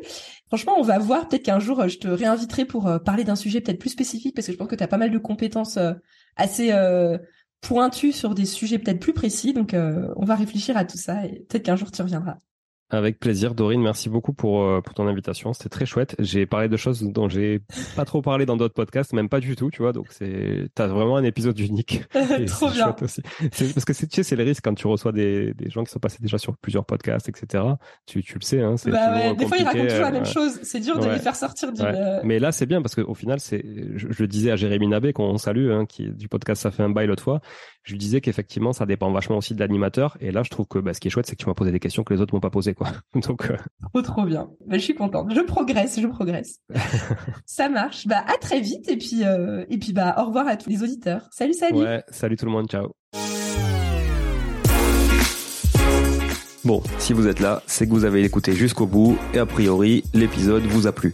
Franchement, on va voir. Peut-être qu'un jour, je te réinviterai pour euh, parler d'un sujet peut-être plus spécifique, parce que je pense que tu as pas mal de compétences euh, assez euh, pointues sur des sujets peut-être plus précis. Donc, on va réfléchir à tout ça et peut-être qu'un jour tu reviendras. Avec plaisir, Dorine. Merci beaucoup pour euh, pour ton invitation. C'était très chouette. J'ai parlé de choses dont j'ai pas trop parlé dans d'autres podcasts, même pas du tout, tu vois. Donc c'est t'as vraiment un épisode unique. trop bien. Aussi. Parce que tu sais, c'est le risque quand tu reçois des des gens qui sont passés déjà sur plusieurs podcasts, etc. Tu tu le sais, hein. Bah ouais, des fois ils racontent toujours la même chose. C'est dur de les faire sortir du. Mais là c'est bien parce qu'au final c'est, je, le disais à Jérémy Nabé qu'on salue, hein, qui du podcast ça fait un bail l'autre fois. Je lui disais qu'effectivement ça dépend vachement aussi de l'animateur. Et là je trouve que bah, ce qui est chouette c'est que tu m'as posé des questions que les autres m'ont pas posées. Donc, euh, trop, trop bien. Bah, je suis contente. Je progresse, je progresse. Ça marche. Bah, à très vite. Et puis, euh, et puis, bah, au revoir à tous les auditeurs. Salut, salut. Ouais, salut tout le monde. Ciao. Bon, si vous êtes là, c'est que vous avez écouté jusqu'au bout et a priori, l'épisode vous a plu.